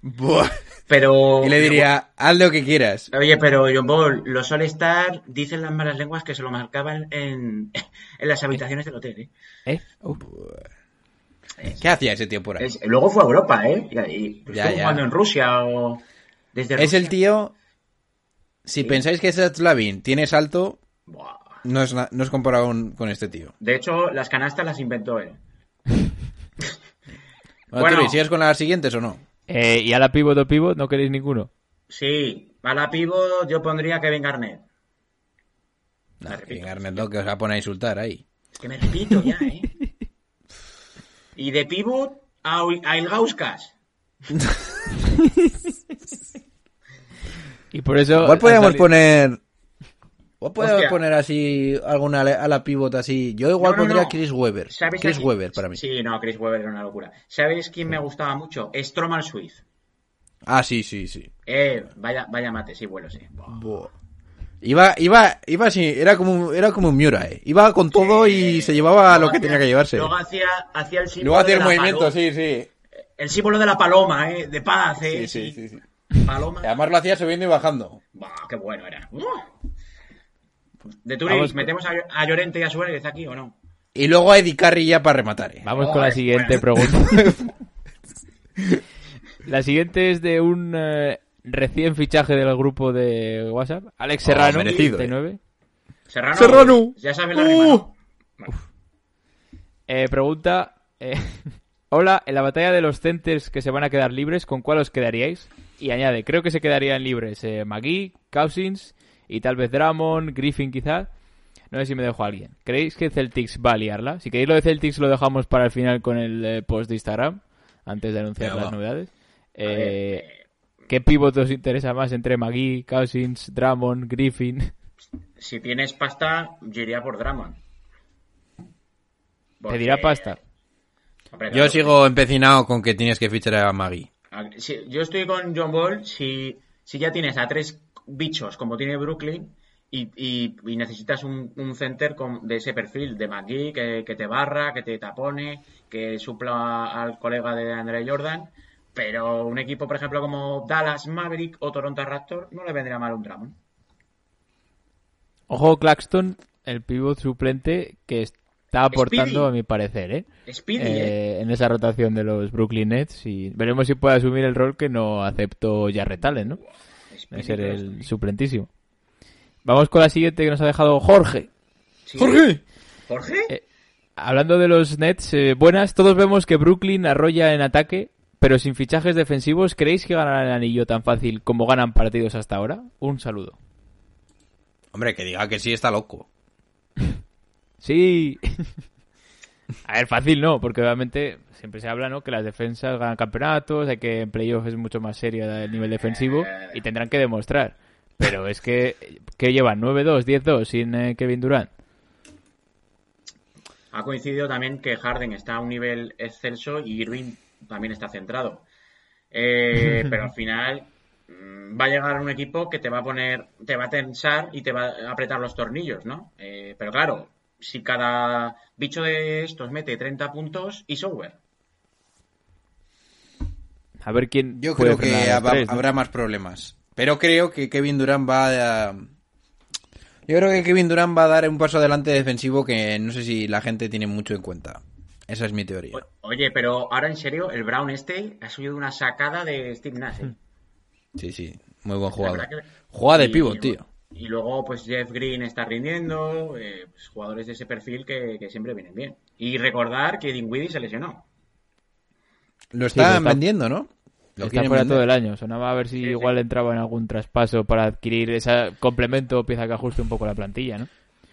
F: Buah.
E: Pero...
F: Y le diría, haz lo que quieras.
E: Oye, pero John Ball, los All-Star dicen las malas lenguas que se lo marcaban en, en las habitaciones del hotel, ¿eh?
D: ¿Eh? Uh,
F: ¿Qué hacía ese tío por ahí?
E: Es- luego fue a Europa, ¿eh? Y, y
F: Ya,
E: estuvo
F: ya.
E: jugando en Rusia o... Desde
F: Es
E: Rusia.
F: el tío... Si pensáis que Seth Lavin tiene salto,
E: Buah.
F: no es, no es comparado con, este tío.
E: De hecho, las canastas las inventó él.
F: Bueno,
E: Bueno.
F: Turi, ¿sigues con las siguientes o no?
D: eh, ¿Y a la pivot o pivot no queréis ninguno?
E: Sí, a la pivot yo pondría Kevin Garnett.
F: No,
E: repito.
F: que Garnet no, que os va a poner a insultar ahí.
E: Es que me repito ya, ¿eh? Y de pivot a, a Ilgauskas.
D: Y por eso...
F: Igual podríamos
D: salido-
F: poner... Podríamos
E: Hostia.
F: poner así alguna a la pivot así. Yo igual
E: No, no,
F: pondría
E: no.
F: Chris Webber.
E: ¿Sabes
F: Chris? Webber para mí.
E: Sí, no, Chris Webber era una locura. ¿Sabes quién me gustaba mucho? Stromal Swift.
F: Ah, sí, sí, sí.
E: Eh, vaya, vaya mate, sí, vuelo, sí. Buah.
F: Iba, iba, iba así, era como, un- era como un Miura, eh. Iba con todo y se llevaba lo que
E: hacía-
F: tenía que llevarse.
E: Luego hacía, hacía el símbolo
F: Luego hacía
E: de
F: el
E: la
F: movimiento,
E: paloma.
F: sí, sí.
E: El símbolo de la paloma, ¿eh? De paz, ¿eh?
F: Sí, sí, sí, sí.
E: Paloma.
F: Además lo hacía subiendo y bajando.
E: Buah, qué bueno era. De Turis,
D: Vamos-
E: ¿metemos a, a Llorente y a Suárez aquí o no?
F: Y luego a Eddie Carry ya para rematar, eh.
D: Vamos con la
E: Joder,
D: siguiente pregunta. la siguiente es de un eh, recién fichaje del grupo de WhatsApp, Alex
F: Oh,
D: Serrano,
F: merecido,
D: 39.
E: Serrano.
F: Serrano.
E: Ya sabes la rima, ¿no?
D: Eh, pregunta, eh, hola, en la batalla de los centers que se van a quedar libres, ¿con cuál os quedaríais? Y añade, creo que se quedarían libres eh, McGee, Cousins y tal vez Drummond, Griffin quizás. No sé si me dejo a alguien. ¿Creéis que Celtics va a liarla? Si queréis lo de Celtics lo dejamos para el final con el eh, post de Instagram, antes de anunciar las novedades. Eh, ¿Qué pivot os interesa más entre McGee, Cousins, Drummond, Griffin?
E: Si tienes pasta, yo iría por Drummond. Porque-
D: ¿Pedirá pasta?
E: Hombre,
F: Yo sigo empecinado con que tienes que fichar a Maggie.
E: Si- yo estoy con John Ball. Si, ya tienes a tres bichos como tiene Brooklyn y, y- necesitas un, un center de ese perfil, de McGee, que, que te barra, que te tapone, que supla al colega de Andre Jordan. Pero un equipo, por ejemplo, como Dallas Maverick o Toronto Raptor, no le vendría mal un Drummond.
D: Ojo, Claxton, el pivot suplente que está aportando,
E: Speedy.
D: a mi parecer, ¿eh?
E: Speedy,
D: Eh,
E: ¿eh?
D: en esa rotación de los Brooklyn Nets y veremos si puede asumir el rol que no aceptó Jarrett Allen, ¿no?
E: Speedy,
D: ser el suplentísimo. Vamos con la siguiente que nos ha dejado Jorge.
E: Sí.
F: ¡Jorge!
E: ¿Jorge?
D: Eh, Hablando de los Nets, eh, buenas, todos vemos que Brooklyn arrolla en ataque, pero sin fichajes defensivos, ¿creéis que ganarán el anillo tan fácil como ganan partidos hasta ahora? Un saludo.
F: Hombre, que diga que sí está loco.
D: Sí. A ver, fácil no, porque obviamente siempre se habla, ¿no? Que las defensas ganan campeonatos, hay que en playoffs es mucho más serio el nivel defensivo y tendrán que demostrar. Pero es que, que llevan 9-2, 10-2 sin eh, Kevin Durant.
E: Ha coincidido también que Harden está a un nivel excelso y Irving también está centrado. Eh, pero al final mm, va a llegar un equipo que te va a poner, te va a tensar y te va a apretar los tornillos, ¿no? Eh, pero claro, si cada bicho de estos mete 30 puntos, y software.
D: A ver quién.
F: Yo
D: puede
F: creo que habrá más problemas. Pero creo que Kevin Durant va a... Yo creo que Kevin Durant va a dar un paso adelante defensivo que no sé si la gente tiene mucho en cuenta. Esa es mi teoría.
E: Oye, pero ahora en serio, el Brown este ha subido una sacada de Steve Nash. ¿eh?
F: Sí, sí. Muy buen jugador.
E: que-
F: Juega de pivot, tío.
E: Y luego, pues Jeff Green está rindiendo, eh, pues, jugadores de ese perfil que, que siempre vienen bien. Y recordar que Dinwiddie se lesionó.
F: Lo
D: Sí,
F: están
D: está-
F: vendiendo, ¿no? Lo
D: Está fuera
F: vender.
D: todo el año. Sonaba a ver si
E: Sí, sí.
D: igual entraba en algún traspaso para adquirir ese complemento o pieza que ajuste un poco la plantilla, ¿no?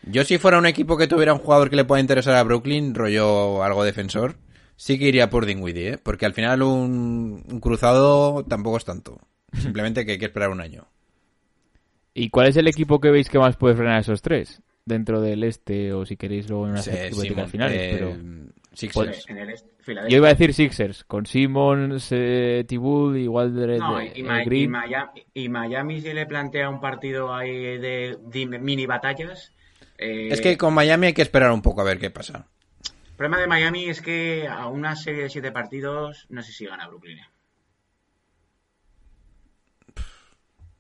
F: Yo si fuera un equipo que tuviera un jugador que le pueda interesar a Brooklyn, rollo algo defensor, sí que iría por Dinwiddie, ¿eh? Porque al final un, un cruzado tampoco es tanto. Simplemente que hay que esperar un año.
D: ¿Y cuál es el equipo que veis que más puede frenar a esos tres? Dentro del este, o si queréis luego en unas
F: Sí,
D: hipotéticas finales.
F: eh,
D: pero
F: Sixers.
D: Pues-
E: En el est-
D: Yo iba a decir Sixers, con Simmons, eh, Tiboul, igual de,
E: No,
D: de-
E: y, Ma- y
D: Green.
E: Miami, y Miami se le plantea un partido ahí de, de mini batallas. eh,
F: Es que con Miami hay que esperar un poco a ver qué pasa.
E: El problema de Miami es que a una serie de siete partidos no sé si gana Brooklyn.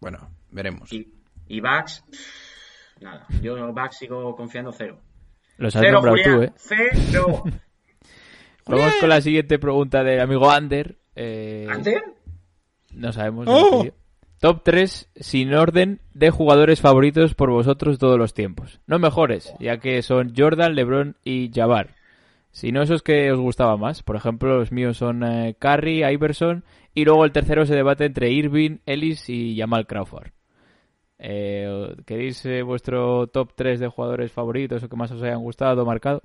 F: Bueno, veremos.
E: Y, y pff, nada. Yo Bucks sigo confiando cero.
D: Los has
E: Cero,
D: nombrado
E: Julián.
D: tú, ¿eh?
E: Cero.
D: Vamos con la siguiente pregunta del amigo Ander. Eh,
E: ¿Ander?
D: No sabemos.
F: ¡Oh!
D: Top 3 sin orden de jugadores favoritos por vosotros todos los tiempos. No mejores, ya que son Jordan, LeBron y Jabbar. Si no, esos que os gustaba más. Por ejemplo, los míos son eh, Curry, Iverson y luego el tercero se debate entre Irving, Ellis y Jamal Crawford. Eh, ¿Queréis eh, vuestro top 3 de jugadores favoritos o que más os hayan gustado, marcado?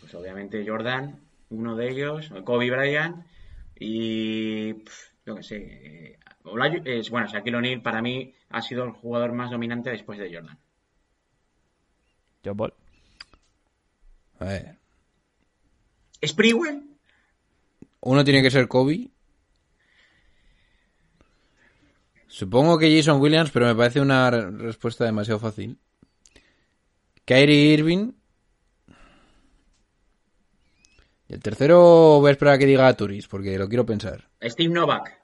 E: Pues obviamente Jordan, uno de ellos, Kobe Bryant y pff, yo qué sé. eh, es, bueno, Shaquille O'Neal para mí ha sido el jugador más dominante después de Jordan.
D: John Ball.
F: A ver.
E: ¿Sprewell?
F: Uno tiene que ser Kobe. Supongo que Jason Williams, pero me parece una re- respuesta demasiado fácil. Kyrie Irving. Y el tercero voy a esperar a que diga Turis, porque lo quiero pensar.
E: Steve Novak.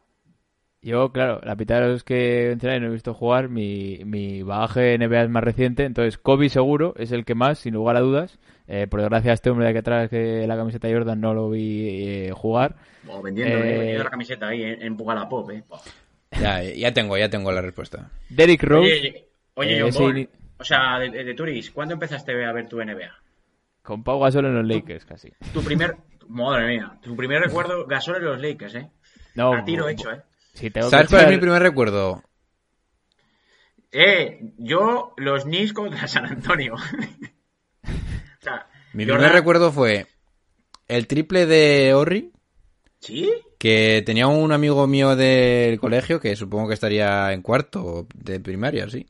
D: Yo, claro, la mitad de los que entrené no he visto jugar, mi, mi bagaje NBA es más reciente, entonces Kobe seguro es el que más, sin lugar a dudas. Eh, por desgracia, este hombre de aquí atrás que la camiseta de Jordan no lo vi eh, jugar.
E: O vendiendo,
D: Eh,
E: eh, vendiendo la camiseta ahí en, en Pop, eh.
F: Ya, ya tengo, ya tengo la respuesta.
D: Derrick Rose,
E: Oye, oye,
D: eh,
E: John Ball, o sea, de, de Turis, ¿cuándo empezaste a ver tu NBA?
D: con Pau Gasol en los Lakers casi.
E: Tu primer, madre mía, tu primer recuerdo Gasol en los Lakers, eh.
D: No,
E: a tiro hecho, eh.
D: Si tengo
F: ¿Sabes cuál es mi primer recuerdo?
E: Eh, yo los Knicks contra San Antonio. o sea,
F: Mi primer recuerdo fue el triple de Orri
E: ¿Sí?
F: Que tenía un amigo mío del colegio que supongo que estaría en cuarto de primaria, sí.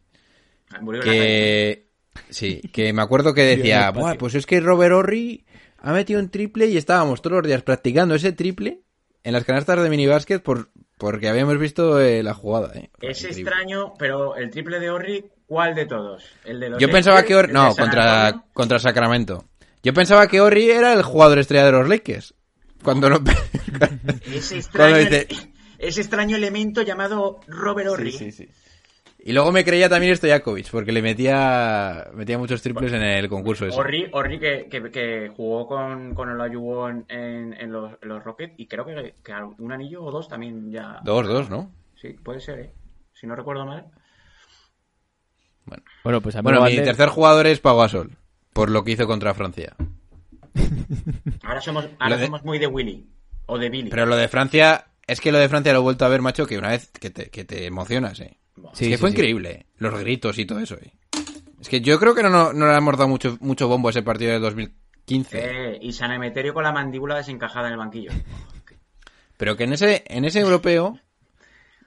E: Murió calle.
F: Que sí, que me acuerdo que decía, Buah, pues es que Robert Horry ha metido un triple y estábamos todos los días practicando ese triple en las canastas de minibásquet por, porque habíamos visto eh, la jugada. eh.
E: Es
F: Increíble.
E: extraño, pero el triple de Orri, ¿cuál de todos? ¿El de los
F: Yo pensaba que Horry...
E: ¿El de
F: No, contra, contra Sacramento. Yo pensaba que Horry era el jugador estrella de los Lakers. Cuando no...
E: Ese extraño,
F: Cuando dice-
E: ese extraño elemento llamado Robert Orri.
F: Y luego me creía también Stojakovic, porque le metía, metía muchos triples en el concurso ese.
E: Orri, Orri que, que, que jugó con, con Olajuwon en, en, los, en los Rockets y creo que, que un anillo o dos también ya...
F: Dos, dos, ¿no?
E: Sí, puede ser, ¿eh? Si no recuerdo mal.
D: Bueno, pues a mí
F: Bueno, mi tercer jugador es Pau Gasol, por lo que hizo contra Francia.
E: Ahora somos, ahora
F: de-
E: somos muy de Willy. O de Billy.
F: Pero lo de Francia, es que lo de Francia lo he vuelto a ver, macho, que una vez que te, que te emocionas, eh.
D: Sí,
F: es que
D: sí,
F: fue
D: sí.
F: increíble, eh. los gritos y todo eso, eh. Es que yo creo que no, no, no le hemos dado mucho, mucho bombo a ese partido del 2015.
E: Eh, y San Emeterio con la mandíbula desencajada en el banquillo.
F: Pero que en ese, en ese europeo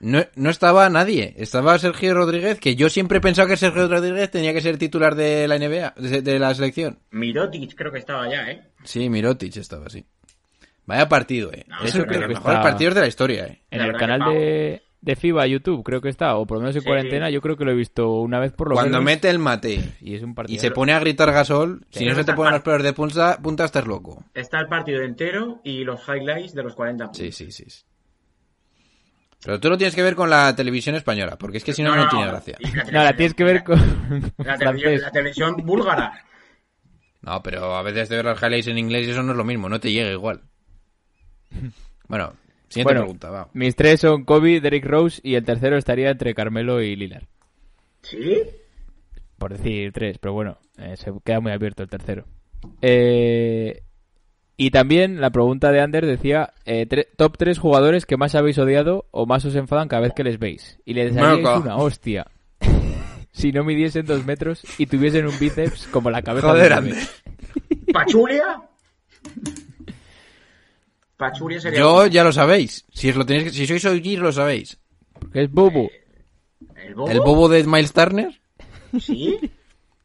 F: no, no estaba nadie. Estaba Sergio Rodríguez, que yo siempre he pensado que Sergio Rodríguez tenía que ser titular de la NBA, de, de la selección.
E: Mirotic creo que estaba ya, ¿eh?
F: Sí, Mirotic estaba así. Vaya partido, eh.
E: No,
F: es
E: yo
F: uno de
D: creo que
F: mejores
D: está-
F: partidos de la historia, eh.
D: En
E: La
D: el canal de, de FIBA YouTube creo que está, o por lo menos en
E: Sí.
D: cuarentena, yo creo que lo he visto una vez por lo
F: Cuando
D: menos.
F: mete el mate
D: Y es un partido.
F: y se pone a gritar gasol, si
E: Sí,
F: no se te ponen los pelos de punta, punta estás loco.
E: Está el partido entero y los highlights de los 40 puntos.
F: Sí, sí, sí. Pero tú lo tienes que ver con la televisión española, porque es que si no, no, tiene gracia.
E: la
D: No, la tienes que ver con
E: La televisión,
D: francés.
E: la televisión búlgara.
F: No, pero a veces de ver los highlights en inglés y eso no es lo mismo, no te llega igual. Bueno, siguiente
D: Bueno,
F: pregunta, va.
D: mis tres son Kobe, Derrick Rose y el tercero estaría entre Carmelo y Lillard.
E: ¿Sí?
D: Por decir tres, pero bueno, eh, se queda muy abierto el tercero. Eh, y también la pregunta de Ander decía eh, tre- top tres jugadores que más habéis odiado o más os enfadan cada vez que les veis. Y les daríais una hostia. si no midiesen dos metros y tuviesen un bíceps como la cabeza
F: Joder,
D: de un bebé.
F: Ander.
E: ¿Pachulia? Pachulia sería...
F: Yo ya lo sabéis. Si, os lo tenéis que- si sois OGs lo sabéis.
D: Porque es.
E: ¿El bobo?
F: El bobo de Miles Turner,
E: ¿Sí?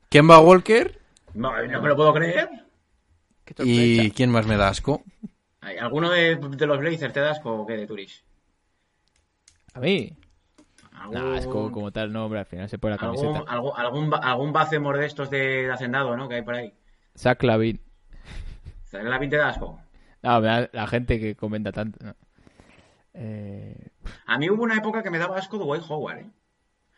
F: Kemba Walker
E: No, no me lo puedo creer.
F: Y ¿quién más me da asco?
E: ¿Alguno de, de los Blazers te da asco o qué de Turish?
D: A mí.
E: ¿Algún,
D: Nah, es como, tal nombre, al final se pone la
E: algún,
D: camiseta.
E: algún, algún, algún de estos de, de Hacendado, ¿no? Que hay por ahí.
D: Zach Lavin.
E: ¿La pinta de asco?
D: No, me da la gente que comenta tanto. no. Eh,
E: A mí hubo una época que me daba asco Dwight Howard, ¿eh?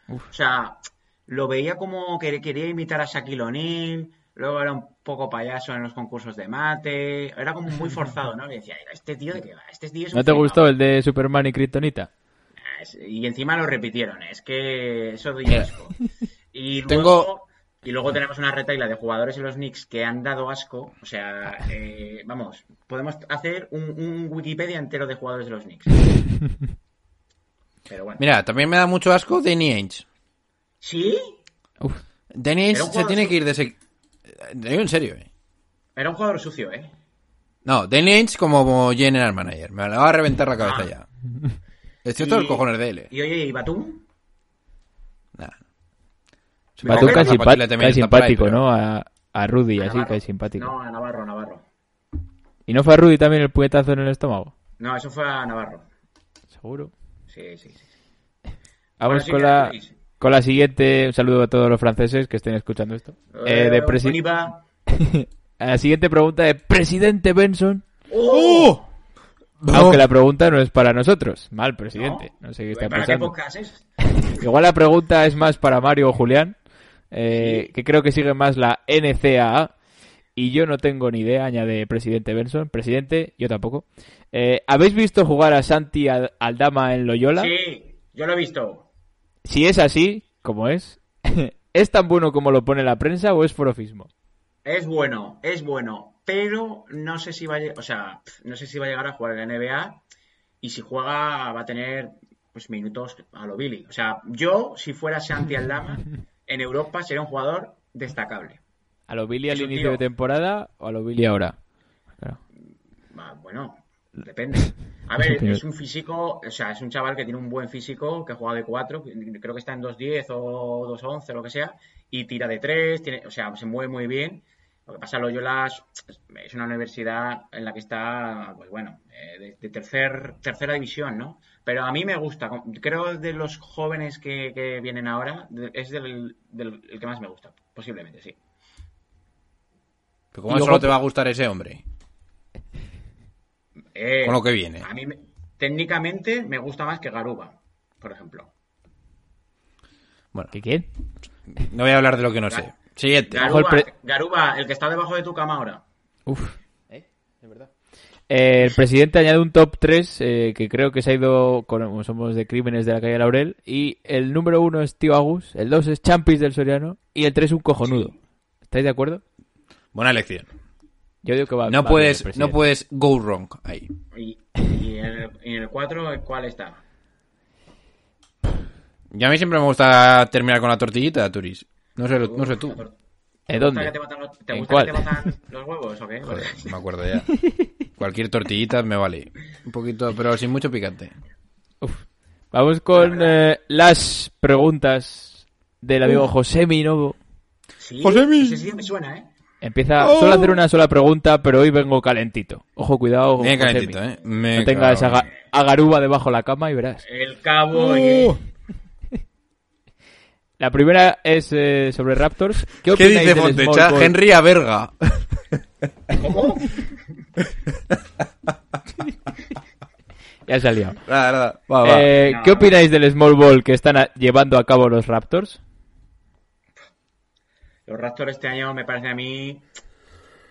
E: O sea, lo veía como que quería imitar a Shaquille O'Neal, luego era un poco payaso en los concursos de mate, era como muy forzado, ¿no? Y decía, ¿este tío de qué va? Este tío es un
D: ¿No te
E: flipado".
D: gustó el de Superman y Kryptonita?
E: Ah, Y encima lo repitieron, es que eso doy
F: Mira.
E: asco. Y luego,
F: Tengo-
E: y luego tenemos una retaila de jugadores en los Knicks que han dado asco. O sea, eh, vamos, podemos hacer un, un Wikipedia entero de jugadores de los Knicks. Pero bueno.
F: Mira, también me da mucho asco Danny Ainge.
E: ¿Sí?
D: Uf,
F: Danny Ainge se tiene que ir de Digo en serio, eh.
E: Era un jugador sucio, ¿eh?
F: No, Danny Ainge como general manager. Me la va a reventar la cabeza
E: Ah.
F: ya. Estoy
E: Y-
F: los cojones de él, eh.
E: Y oye, ¿y Batum?
F: Nah.
D: Batum
F: por ahí,
D: simpático,
F: pero-
D: ¿no? A, a Rudy,
E: A
D: así,
E: Navarro.
D: cae simpático.
E: No, a Navarro, Navarro.
D: ¿Y no fue a Rudy también el puñetazo en el estómago?
E: No, eso fue a Navarro.
D: Seguro.
E: Sí, sí, sí.
D: Vamos
E: Bueno, sí
D: con, la,
E: Luis.
D: Con la siguiente. Un saludo a todos los franceses que estén escuchando esto. Eh, de presi- la siguiente pregunta de Presidente Benson.
E: ¡Oh!
D: Aunque la pregunta no es para nosotros. Mal, presidente. No, sé qué está
E: ¿Para qué
D: pensando.
E: podcast es?
D: Igual la pregunta es más para Mario o Julián, eh, que creo que sigue más la NCAA. Y yo no tengo ni idea, añade presidente Benson. Presidente, yo tampoco. Eh, ¿Habéis visto jugar a Santi Al- Aldama en Loyola?
E: Sí, yo lo he visto.
D: Si es así, como es, ¿es tan bueno como lo pone la prensa o es forofismo?
E: Es bueno, es bueno, pero no sé si va a, o sea, no sé si va a llegar a jugar en la NBA y si juega va a tener pues minutos a lo Billy. O sea, yo si fuera Santi Aldama en Europa sería un jugador destacable.
D: ¿A lo Billy al inicio
E: tío.
D: de temporada o a lo Billy ahora? Claro.
E: Bueno, Depende. A ver, es un físico, o sea, es un chaval que tiene un buen físico, que juega de 4, creo que está en 2.10 o 2.11 o lo que sea, y tira de 3, tiene, o sea, se mueve muy bien. Lo que pasa, Loyola es una universidad en la que está, pues bueno, eh, de, de tercer, tercera división, ¿no? Pero a mí me gusta, creo de los jóvenes que, que vienen ahora, es del, del- el que más me gusta, posiblemente, sí.
F: Pero ¿Cómo
D: luego-
F: solo te va a gustar ese hombre?
E: Eh,
F: Con lo que viene.
E: A mí, me- técnicamente, me gusta más que Garuba, por ejemplo.
F: Bueno,
D: ¿Qué quién?
F: no voy a hablar de lo que no sé. Siguiente.
D: El
E: Garuba,
D: pre-
E: Garuba, el que está debajo de tu cama ahora.
D: Uf. Eh, el presidente añade un top 3 eh, que creo que se ha ido con como somos de crímenes de la calle Laurel y el número 1 es Tío Agus, el 2 es Champis del Soriano y el 3 un cojonudo. ¿Estáis de acuerdo?
F: Buena elección.
D: Yo digo que va
F: No
D: va
F: puedes,
D: bien
F: no puedes go wrong ahí.
E: Y, y en el- y en el 4, ¿cuál está?
F: Y a mí siempre me gusta terminar con la tortillita, Turis. No sé, no sé tú.
D: ¿Eh,
E: ¿Te
D: dónde?
E: gusta que te batan los- ¿Te
D: ¿En
E: gusta
D: cuál?
E: que te batan los huevos o qué?
F: Joder, me acuerdo ya. Cualquier tortillita me vale. Un poquito, pero sin mucho picante.
D: Vamos con eh, las preguntas del amigo José Minovo.
E: Sí,
F: Josemi.
E: ese sí me suena, ¿eh?
D: Empieza, suelo hacer una sola pregunta, pero hoy vengo calentito. Ojo, cuidado,
F: Bien
D: Josemi.
F: calentito, ¿eh? Me
D: No tengas a,
F: cago.
D: Ga- a Garuba debajo de la cama y verás.
E: El cabo. Y-
D: La primera es eh, sobre Raptors. ¿Qué,
F: ¿Qué
D: opináis
F: dice
D: del
F: Fontecha?
D: small ball?
F: Henry a verga.
E: ¿Cómo?
D: Ya se ha liado.
F: Nada, nada. Va, va.
D: Eh,
E: No,
D: ¿Qué opináis del small ball que están a- llevando a cabo los Raptors?
E: Los Raptors este año me parece a mí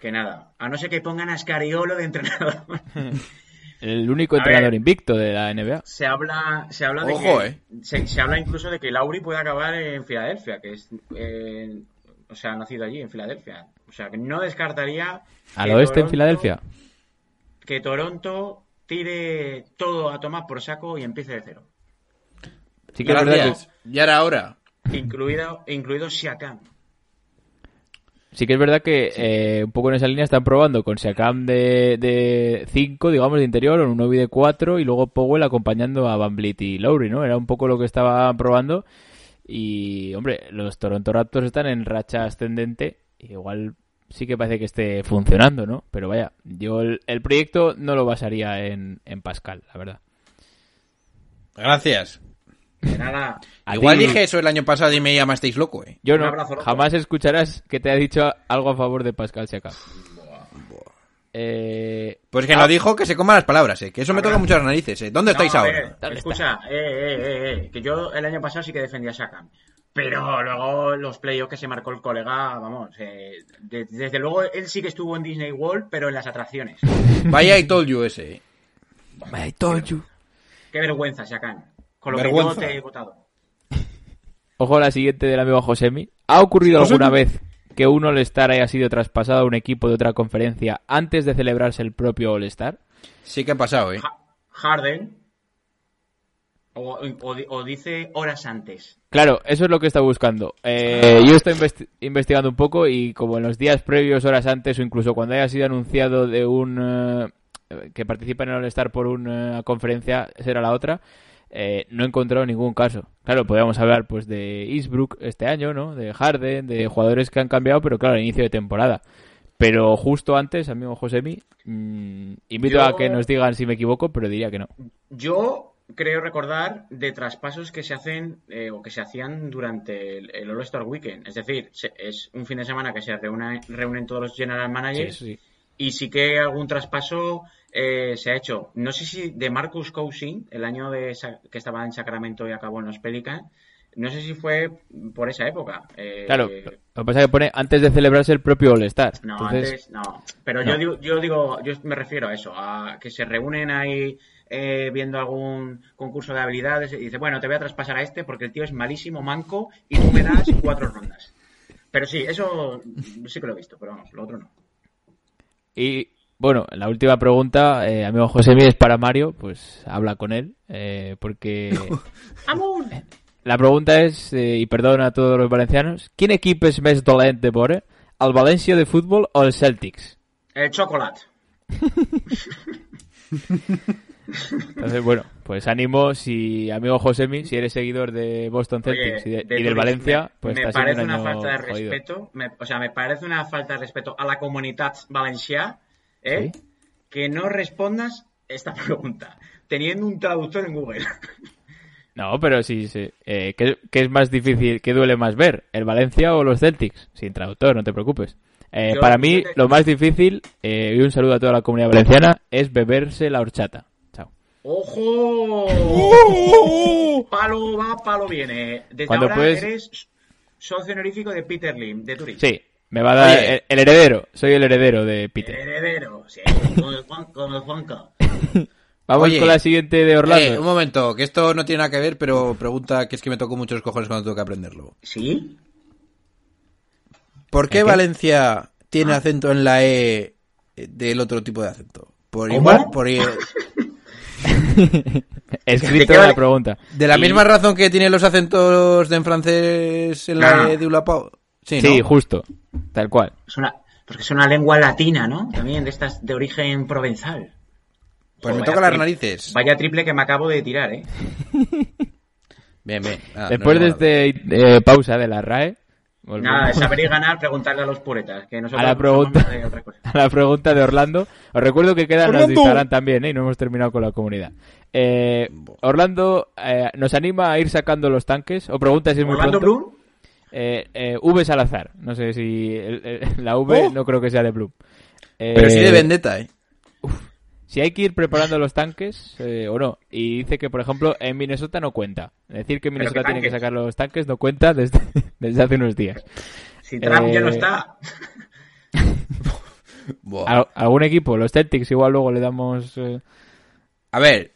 E: que nada. A no ser que pongan a Scariolo de entrenador.
D: El único
E: A
D: entrenador
E: ver.
D: invicto de la NBA.
E: Se habla, se habla de
F: Ojo,
E: que,
F: eh.
E: se, se habla incluso de que Lauri puede acabar en Filadelfia, que es, eh, o sea, nacido allí en Filadelfia. O sea, que no descartaría
D: Al oeste en Filadelfia.
E: que Toronto tire todo a tomar por saco y empiece de cero,
D: Sí que es verdad que,
F: Gracias. Ya era hora.
E: incluido, incluido Siakam.
D: Sí que es verdad que eh, un poco en esa línea están probando con Siakam de 5, digamos, de interior, o un Novi de 4 y luego Powell acompañando a Van Vliet y Lowry, ¿no? Era un poco lo que estaban probando. Y, hombre, los Toronto Raptors están en racha ascendente. Igual sí que parece que esté funcionando, ¿no? Pero vaya, yo el, el proyecto no lo basaría en, en Pascal, la verdad.
F: Gracias.
E: De nada,
F: Igual
D: ti-
F: dije eso el año pasado y me llamasteis loco, eh.
D: Yo
E: Un
D: no,
E: abrazo, loco.
D: jamás escucharás que te ha dicho algo a favor de Pascal Siakam. Eh,
F: Pues que no dijo que se coma las palabras, eh. Que eso me toca mucho las narices, eh. ¿Dónde estáis
E: No,
F: ahora?
D: ¿Dónde
E: escucha, eh, eh, eh, eh, que yo el año pasado sí que defendía a Siakam. Pero luego los playoffs que se marcó el colega, vamos, eh, de- desde luego él sí que estuvo en Disney World, pero en las atracciones.
F: Vaya y told you ese, eh.
D: I told you.
E: Qué vergüenza, Siakam. Con lo
F: Vergüenza.
E: que yo te he votado.
D: Ojo a la siguiente del amigo Josemi. ¿Ha ocurrido alguna vez que un All-Star haya sido traspasado a un equipo de otra conferencia antes de celebrarse el propio All-Star?
F: Sí que ha pasado, eh.
E: Ha- Harden. O, o di- o dice horas antes.
D: Claro, eso es lo que está buscando. Eh, yo estoy investi- investigando un poco y como en los días previos, horas antes o incluso cuando haya sido anunciado de un eh, que participa en el All-Star por una conferencia, será la otra, eh, no he encontrado ningún caso. Claro, podríamos hablar pues de Eastbrook este año, ¿no? De Harden, de jugadores que han cambiado, pero claro, al inicio de temporada. Pero justo antes, amigo Josemi, mm, invito
E: Yo-
D: a que nos digan si me equivoco, pero diría que no.
E: Yo creo recordar de traspasos que se hacen eh, o que se hacían durante el, el All-Star Weekend. Es decir, se- es un fin de semana que se reúne- reúnen todos los general managers
D: Sí, sí.
E: y sí que algún traspaso eh, se ha hecho. No sé si de Marcus Cousin, el año de que estaba en Sacramento y acabó en los Pelicans, no sé si fue por esa época. Eh,
D: Claro, lo que pasa es que pone antes de celebrarse el propio All-Star.
E: No,
D: Entonces,
E: antes no. Pero
D: No.
E: yo digo, yo digo, yo me refiero a eso, a que se reúnen ahí eh, viendo algún concurso de habilidades y dice, bueno, te voy a traspasar a este porque el tío es malísimo, manco, y tú me das cuatro rondas. Pero sí, eso sí que lo he visto, pero vamos, lo otro no.
D: Y bueno, la última pregunta, eh, amigo Josemi, es para Mario, pues habla con él, eh, porque la pregunta es, eh, y perdón a todos los valencianos, ¿quién equipo es més dolent de veure? El València de fútbol o el Celtics?
E: El chocolate.
D: Entonces, bueno, pues ánimo si, amigo Josemi, si eres seguidor de Boston Celtics y, de- y del Valencia,
E: me-
D: pues
E: me parece
D: un
E: una falta de respeto, me- o sea, me parece una falta de respeto a la comunidad valenciana, ¿eh?
D: ¿Sí?
E: Que no respondas esta pregunta teniendo un traductor en Google.
D: No, pero sí, sí. Eh, ¿qué, qué es más difícil, qué duele más ver? ¿El Valencia o los Celtics? Sin traductor, no te preocupes. Eh,
E: Yo-
D: para mí,
E: te-
D: lo más difícil, eh, y un saludo a toda la comunidad valenciana, es beberse la horchata. Chao.
E: ¡Ojo! Palo va, palo viene. Desde
D: Cuando
E: ahora
D: puedes-
E: eres socio honorífico de Peter Lim, de Turín.
D: Sí, me va a dar
F: Oye.
D: el, el heredero. Soy el heredero de Peter.
E: Heredero, sí, con el Juan- con el Juanca.
D: Vamos
F: Oye,
D: con la siguiente de Orlando.
F: Eh, un momento, que esto no tiene nada que ver, pero pregunta que es que me tocó muchos cojones cuando tuve que aprenderlo.
E: ¿Sí?
F: ¿Por qué
D: ¿El qué?
F: Valencia tiene acento en la E del otro tipo de acento? Por
E: ¿Cómo?
F: igual, por
D: Escrito
E: ¿De qué
D: en la pregunta.
F: de la
E: Y-
F: misma razón que tienen los acentos de en francés en la
E: Ah.
F: E de Ulapao. Sí,
D: Sí,
F: ¿no?
D: justo. Tal cual.
E: Es una, porque es una lengua latina, ¿no? También de estas de origen provenzal.
F: Pues me toca las narices.
E: Vaya triple que me acabo de tirar, ¿eh?
F: Bien, bien. Ah,
D: Después
F: no
D: de este eh, pausa de la RAE, volvemos
E: Nada, saber y ganar, preguntarle a los puretas. Que nosotros
D: a la
E: no
D: pregunta,
E: de otra cosa.
D: a la pregunta de Orlando. Os recuerdo que quedan las de
F: Orlando.
D: Instagram también, ¿eh? y no hemos terminado con la comunidad. Eh, Orlando eh, nos anima a ir sacando los tanques, o pregunta si es muy
E: Orlando
D: pronto.
E: Bloom,
D: Eh, eh, V Salazar, no sé si el- el- la V
F: Oh.
D: no creo que sea de Bloom. Eh,
F: Pero sí de vendetta, ¿eh?
D: Si hay que ir preparando los tanques eh, o no. Y dice que, por ejemplo, en Minnesota no cuenta. Decir que Minnesota tiene que sacar los tanques no cuenta desde, desde hace unos días.
E: si Trump ya no
D: Eh,
E: está.
D: Al- ¿Algún equipo? Los Celtics igual luego le damos... eh,
F: A ver,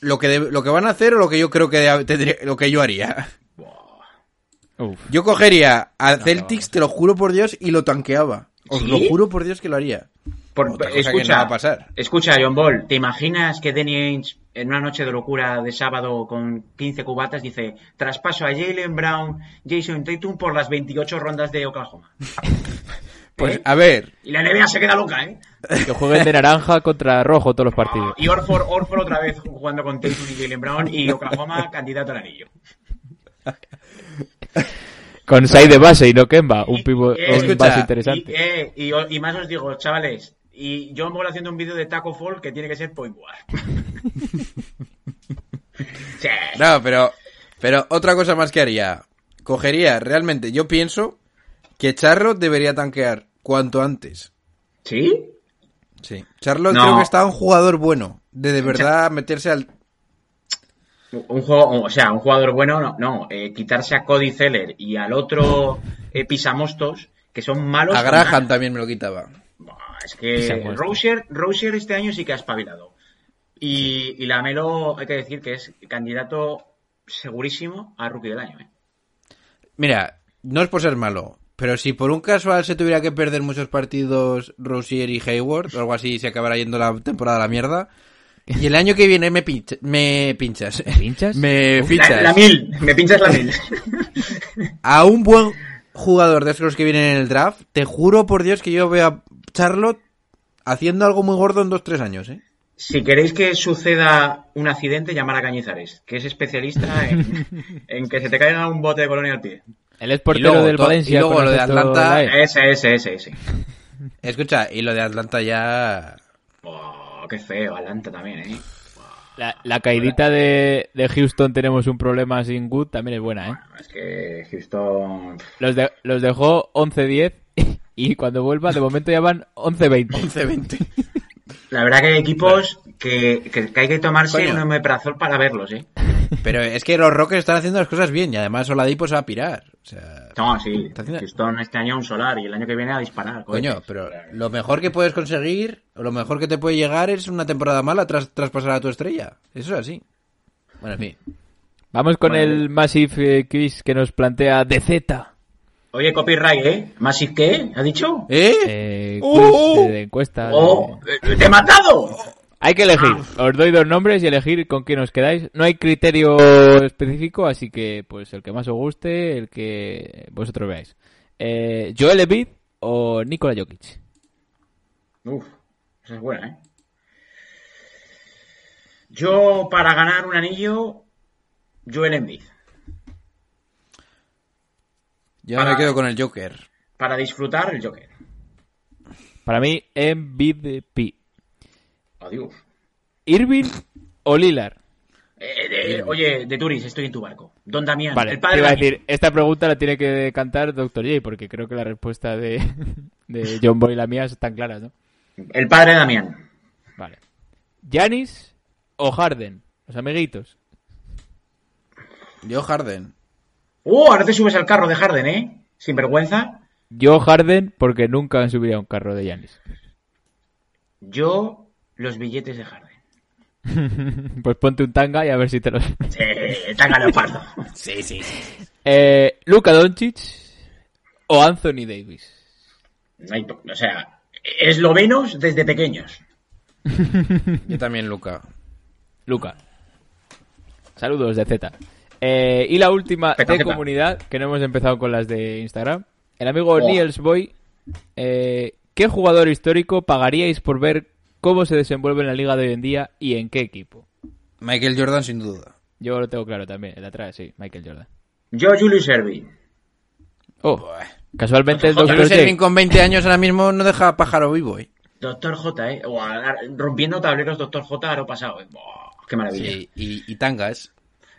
F: lo que, de- lo que van a hacer o lo que yo creo que de- tendría- lo que yo haría.
D: Uf.
F: Yo cogería a Celtics, te lo juro por Dios, y lo tanqueaba. Os
E: ¿Sí?
F: lo juro por Dios que lo haría.
E: Por-
F: Otra cosa que
E: escucha,
F: no va a pasar.
E: escucha, John Ball, ¿te imaginas que Danny Ainge en una noche de locura de sábado con 15 cubatas dice traspaso a Jalen Brown, Jason Tatum por las 28 rondas de Oklahoma?
F: Pues,
E: ¿Eh?
F: a ver,
E: Y la NBA se queda loca, ¿eh?
D: Que jueguen de naranja contra rojo todos los partidos.
E: Y Orford, Orford otra vez jugando con Tatum y Jalen Brown y Oklahoma candidato al anillo.
D: Con Sai de base y no Kemba. Un, pivo,
E: Y- eh,
D: un
F: escucha,
D: base
E: Y,
D: interesante.
E: eh, y, y más os digo, chavales, y John Ball haciendo un vídeo de Taco Fall que tiene que ser point guard. Sí.
F: no, pero, pero otra cosa más que haría. Cogería, realmente, yo pienso que Charlotte debería tanquear cuanto antes.
E: ¿Sí?
F: Sí. Charlotte
E: No.
F: creo que está un jugador bueno. De de verdad meterse al.
E: Un juego, o sea, un jugador bueno, no, no eh, quitarse a Cody Zeller y al otro eh, Pisamostos, que son malos.
F: A Graham también me lo quitaba.
E: Es que. Rozier, Rozier este año sí que ha espabilado. Y, y Lamelo, hay que decir que es candidato segurísimo a rookie del año. ¿eh?
F: Mira, no es por ser malo, pero si por un casual se tuviera que perder muchos partidos Rosier y Hayward, o algo así, se acabara yendo la temporada a la mierda. Y el año que viene me, pincha- me pinchas.
D: pinchas?
F: Me
E: La,
F: fichas.
E: la mil, me pinchas la mil.
F: A un buen jugador de esos que vienen en el draft, te juro por Dios que yo veo a Charlotte haciendo algo muy gordo en dos tres años, ¿eh?
E: Si queréis que suceda un accidente, llamar a Cañizares, que es especialista en, en que se te caiga un bote de colonia al pie.
D: Él es portero
F: luego
D: del Valencia.
F: y luego lo de Atlanta-.
E: Ese, ese, ese, ese.
F: Escucha, y lo de Atlanta ya...
E: Oh, qué feo, Atlanta también, ¿eh?
D: La, la caidita de, de Houston tenemos un problema sin Good también es buena, ¿eh?
E: Es que Houston...
D: Los, de- los dejó 11-10 y cuando vuelva de momento ya van 11-20.
F: 11-20.
E: La verdad que hay equipos que, que, que hay que tomarse
F: Coño.
E: un omeprazol para verlos, ¿eh?
F: Pero es que los Rockets están haciendo las cosas bien y además Oladipo se va a pirar. O sea,
E: No, sí.
F: Está haciendo-
E: Houston este año a un solar y el año que viene a disparar.
F: coño,
E: cohetes.
F: pero lo mejor que puedes conseguir, o lo mejor que te puede llegar es una temporada mala tras traspasar a tu estrella. Eso es así. Bueno, en fin.
D: Vamos con
E: Bueno.
D: el Massive eh, Quiz que nos plantea DZ.
E: Oye, copyright, ¿eh? ¿Massive qué? ¿Ha dicho?
F: ¿Eh?
D: Eh,
F: ¡Oh!
D: quiz eh, de encuesta. de-
E: ¡Oh! eh, ¡Te he matado!
D: Hay que elegir. Os doy dos nombres y elegir con quién os quedáis. No hay criterio específico, así que pues el que más os guste, el que vosotros veáis. Eh, Joel Embiid o Nikola Jokic.
E: Uf, esa es buena, ¿eh? Yo, para ganar un anillo, Joel Embiid.
F: Yo
E: Para-
F: me quedo con el Joker.
E: Para disfrutar, el Joker.
D: Para mí, MVP.
E: Adiós.
D: ¿Irving o Lillard?
E: Eh, de- oye, de Turis, estoy en tu barco. Don Damián,
D: Vale,
E: el
D: te
E: padre
D: iba a decir, esta pregunta la tiene que cantar Dr. J, porque creo que la respuesta de, de John Boy y la mía están claras, ¿no?
E: El padre Damián.
D: Vale. ¿Yanis o Harden? Los amiguitos.
F: Yo Harden.
E: ¡Uh! Ahora te subes al carro de Harden, ¿eh? Sin vergüenza.
D: Yo Harden porque nunca subiría a un carro de Yanis.
E: Yo, los billetes de Harden.
D: pues ponte un tanga y a ver si te los...
E: Eh, tanga leopardo.
F: Sí, sí.
D: Eh, Luka Doncic o Anthony Davis.
E: No hay- o sea, eslovenos desde pequeños.
F: Yo también, Luca.
D: Luca. Saludos de Z. Eh, y la última
E: Zeta,
D: de
E: Zeta.
D: comunidad, que no hemos empezado con las de Instagram. El amigo
E: Oh.
D: Niels Boy. eh, ¿Qué jugador histórico pagaríais por ver cómo se desenvuelve en la liga de hoy en día y en qué equipo?
F: Michael Jordan, sin duda.
D: Yo lo tengo claro también, el de atrás, sí, Michael Jordan.
E: Yo, Julius Erving.
D: Oh, casualmente el Dr.
F: Julius. Erving con 20 años ahora mismo no deja pájaro vivo, ¿eh?
E: Doctor J, ¿eh? Buah, rompiendo tableros, Doctor J, aro pasado. ¿eh? Buah, qué maravilla.
F: Sí, y, y tangas.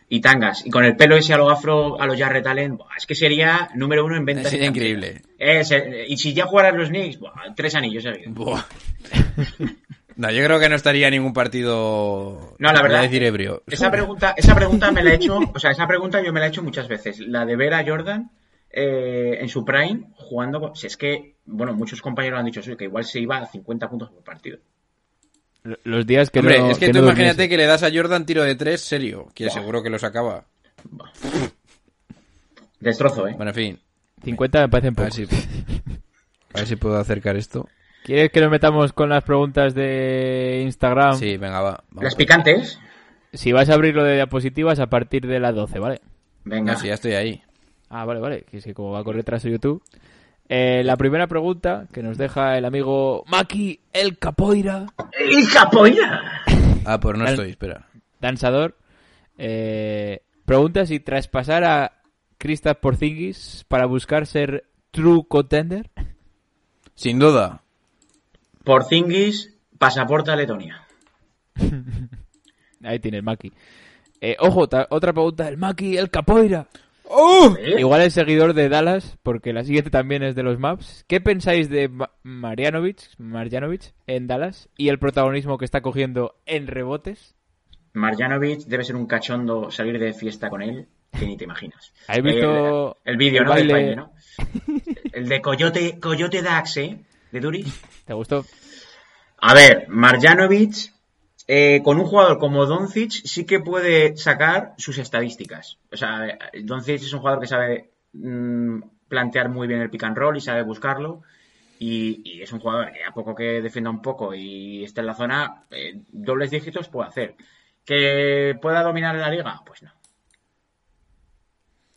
E: Y tangas. Y con el pelo ese a lo afro, a lo Jarrett Allen, buah, es que sería número uno en ventas.
F: Sería increíble.
E: Es, eh, y si ya jugaran los Knicks, buah, tres anillos seguidos.
F: Buah. No, yo creo que no estaría ningún partido.
E: No, la verdad.
F: A decir ebrio.
E: Esa pregunta, esa pregunta me la he hecho, o sea, esa pregunta yo me la he hecho muchas veces. La de ver a Jordan eh, en su prime jugando. con- Si es que, bueno, muchos compañeros han dicho eso, que igual se iba a 50 puntos por partido.
D: Los días que
F: Hombre,
D: no,
F: es que,
D: que
F: tú
D: no
F: imagínate
D: durmiese.
F: que le das a Jordan tiro de tres serio, que seguro que lo sacaba.
E: Destrozo, ¿eh?
F: Bueno, en fin.
D: 50 me parecen
F: A ver
D: pocos.
F: si, a ver si puedo acercar esto.
D: ¿Quieres que nos metamos con las preguntas de Instagram?
F: Sí, venga, va. vamos.
E: Las picantes.
D: Si vas a abrir lo de diapositivas a partir de las 12, ¿vale?
E: Venga.
F: No, sí, ya estoy ahí.
D: Ah, vale, vale. Que es que como va a correr tras YouTube. Eh, la primera pregunta que nos deja el amigo Maki El Capoeira,
E: ¡Hija polla!
F: Ah, pues no estoy, espera.
D: danzador, eh, pregunta si tras pasar a Kristaps Porzingis para buscar ser true contender.
F: Sin duda.
E: Porzingis, pasaporte a Letonia.
D: Ahí tienes Maki. Eh, ojo, otra pregunta del Maki El Capoeira.
E: ¿Eh?
D: Igual es seguidor de Dallas, porque la siguiente también es de los Maps. ¿Qué pensáis de Ma- Marjanovic, Marjanovic en Dallas y el protagonismo que está cogiendo en rebotes?
E: Marjanovic debe ser un cachondo salir de fiesta con él, que ni te imaginas.
D: ¿Has visto
E: el, el vídeo,
D: el
E: ¿no? Del
D: baile?
E: baile, ¿no? El de Coyote, Coyote Dax, ¿eh? De.
D: ¿Te gustó?
E: A ver, Marjanovic, eh, con un jugador como Doncic, sí que puede sacar sus estadísticas. O sea, Doncic es un jugador que sabe mm, plantear muy bien el pick and roll y sabe buscarlo. Y, y es un jugador que a poco que defienda un poco y esté en la zona, eh, dobles dígitos puede hacer. ¿Que pueda dominar la liga? Pues no.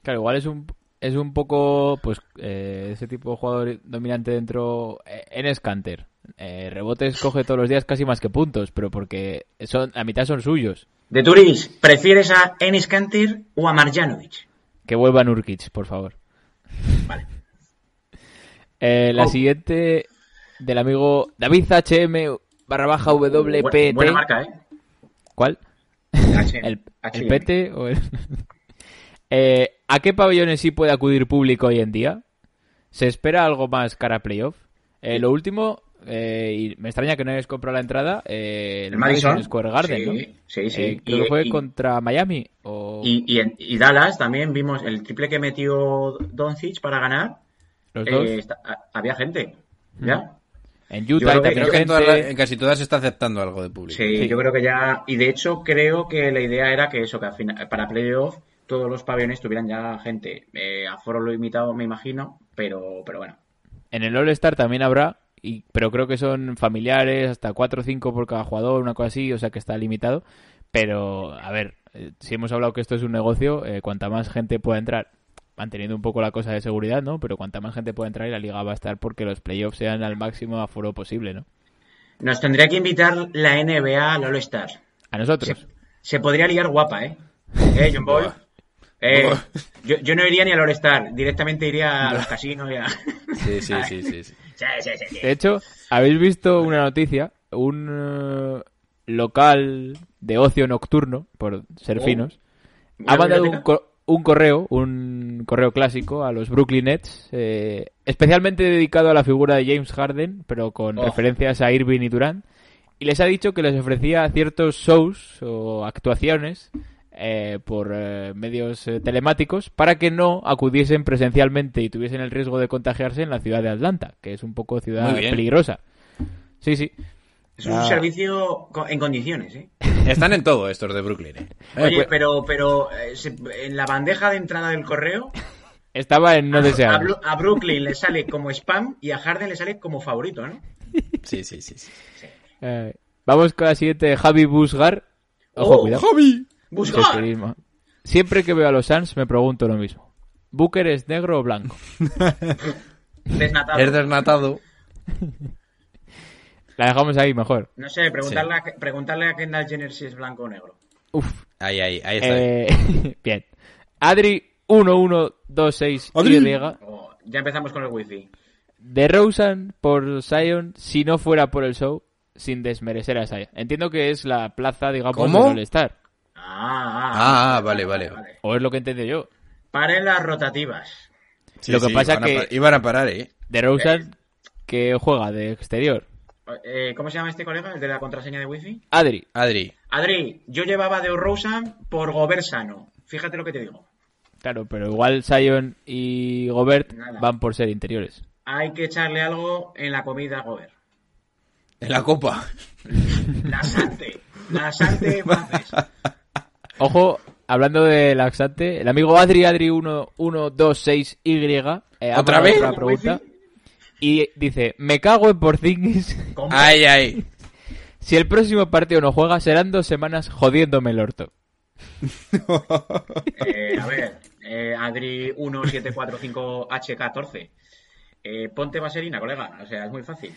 D: Claro, igual es un, es un poco, pues, eh, ese tipo de jugador dominante dentro eh, en Scanter. Eh, rebotes coge todos los días casi más que puntos, pero porque son a mitad son suyos.
E: De Turis, ¿prefieres a Enis Kanter o a Marjanovic?
D: Que vuelva Nurkic, por favor.
E: Vale.
D: Eh, la
E: Oh.
D: siguiente del amigo David HM barra baja WPT.
E: Bu- Buena marca, ¿eh?
D: ¿Cuál? ¿El, el
E: H&M.
D: PT o el... Eh, ¿A qué pabellones sí puede acudir público hoy en día? ¿Se espera algo más cara a playoff? Eh, lo último, eh, y me extraña que no hayas comprado la entrada, eh, el,
E: El Madison.
D: Madison Square Garden,
E: Sí,
D: ¿no?
E: sí, sí.
D: Eh, creo
E: Y-
D: que fue
E: y-
D: contra Miami. O
E: Y, y, en- y Dallas también vimos el triple que metió Doncic para ganar.
D: los dos.
E: eh, está- a- había gente. ¿Ya?
D: en Utah
E: creo que-
F: Creo en,
D: gente...
F: todas la- en casi todas se está aceptando algo de público.
E: Sí,
D: Sí.
E: yo creo que ya. Y de hecho, creo que la idea era que eso, que al final, para playoff todos los pabellones tuvieran ya gente. Eh, a foro lo limitado, me imagino, pero, pero bueno.
D: En el All-Star también habrá, y, pero creo que son familiares, hasta 4 o 5 por cada jugador, una cosa así, o sea que está limitado. Pero, a ver, eh, si hemos hablado que esto es un negocio, eh, cuanta más gente pueda entrar, manteniendo un poco la cosa de seguridad, ¿no? Pero cuanta más gente pueda entrar y la liga va a estar porque los playoffs sean al máximo aforo posible, ¿no?
E: Nos tendría que invitar la NBA al All-Star.
D: A nosotros.
E: Se podría liar guapa, ¿eh? ¿Eh, John Boy? Eh, yo, yo no iría ni al All-Star, directamente iría a los casinos y a...
F: Sí, sí, sí, sí. sí.
D: De hecho, ¿habéis visto una noticia? Un eh, local de ocio nocturno, por ser
E: Oh.
D: finos,
E: ¿Una
D: ha mandado un, co- un correo, un correo clásico a los Brooklyn Nets, eh, especialmente dedicado a la figura de James Harden, pero con
E: Oh.
D: referencias a Irving y Durant, y les ha dicho que les ofrecía ciertos shows o actuaciones eh, por eh, medios eh, telemáticos para que no acudiesen presencialmente y tuviesen el riesgo de contagiarse en la ciudad de Atlanta, que es un poco ciudad peligrosa. Sí, sí.
E: Es un
D: Ah.
E: servicio en condiciones, ¿eh?
F: Están en todo estos de Brooklyn. ¿eh?
E: Oye,
D: pues-
E: pero, pero en la bandeja de entrada del correo,
D: Estaba en no
E: a,
D: deseado.
E: A Brooklyn le sale como spam y a Harden le sale como favorito, ¿no?
F: Sí, sí, sí. sí.
D: Eh, vamos con la siguiente, Javi Busgar. Ojo,
E: Oh,
D: cuidado.
F: ¡Javi!
D: Siempre que veo a los Suns me pregunto lo mismo. ¿Booker es negro o blanco?
E: Desnatado.
F: Es desnatado.
D: La dejamos ahí mejor.
E: No sé, preguntarle, a, preguntarle a Kendall Jenner si es blanco o negro.
D: Uf.
F: Ahí, ahí, ahí está.
D: Eh, bien. Adri 1126
F: Adri.
D: Y.
E: Oh, ya empezamos con el wifi.
D: De Rosen por Zion si no fuera por el show sin desmerecer a Zion. Entiendo que es la plaza, digamos,
F: ¿Cómo?
D: del All-Star.
E: Ah,
F: Ah, ah, vale, vale.
D: O es lo que entiendo yo.
E: Paren las rotativas.
F: Sí,
D: lo que
F: sí,
D: pasa
F: iban a
D: que-
F: Iban a parar, ¿eh?
D: De Rosen que juega de exterior.
E: Eh, ¿Cómo se llama este colega? El de la contraseña de wifi.
D: Adri,
F: Adri.
E: Adri, yo llevaba de Rosen por Gobert sano. Fíjate lo que te digo.
D: claro, pero igual Zion y Gobert
E: Nada.
D: van por ser interiores.
E: Hay que echarle algo en la comida a Gobert.
F: En la copa.
E: Laxante. Laxante francés.
D: Ojo, hablando de laxante, el amigo Adri Adri 1126Y eh, ha
F: ¿Otra vez?
D: otra pregunta y dice, me cago en Porzingis.
E: ¿Cómo?
F: Ay, ay.
D: Si el próximo partido no juega, serán dos semanas jodiéndome el orto.
E: Eh, a ver, eh, Adri 1745H14. Eh, ponte vaselina, colega. O sea, es muy fácil.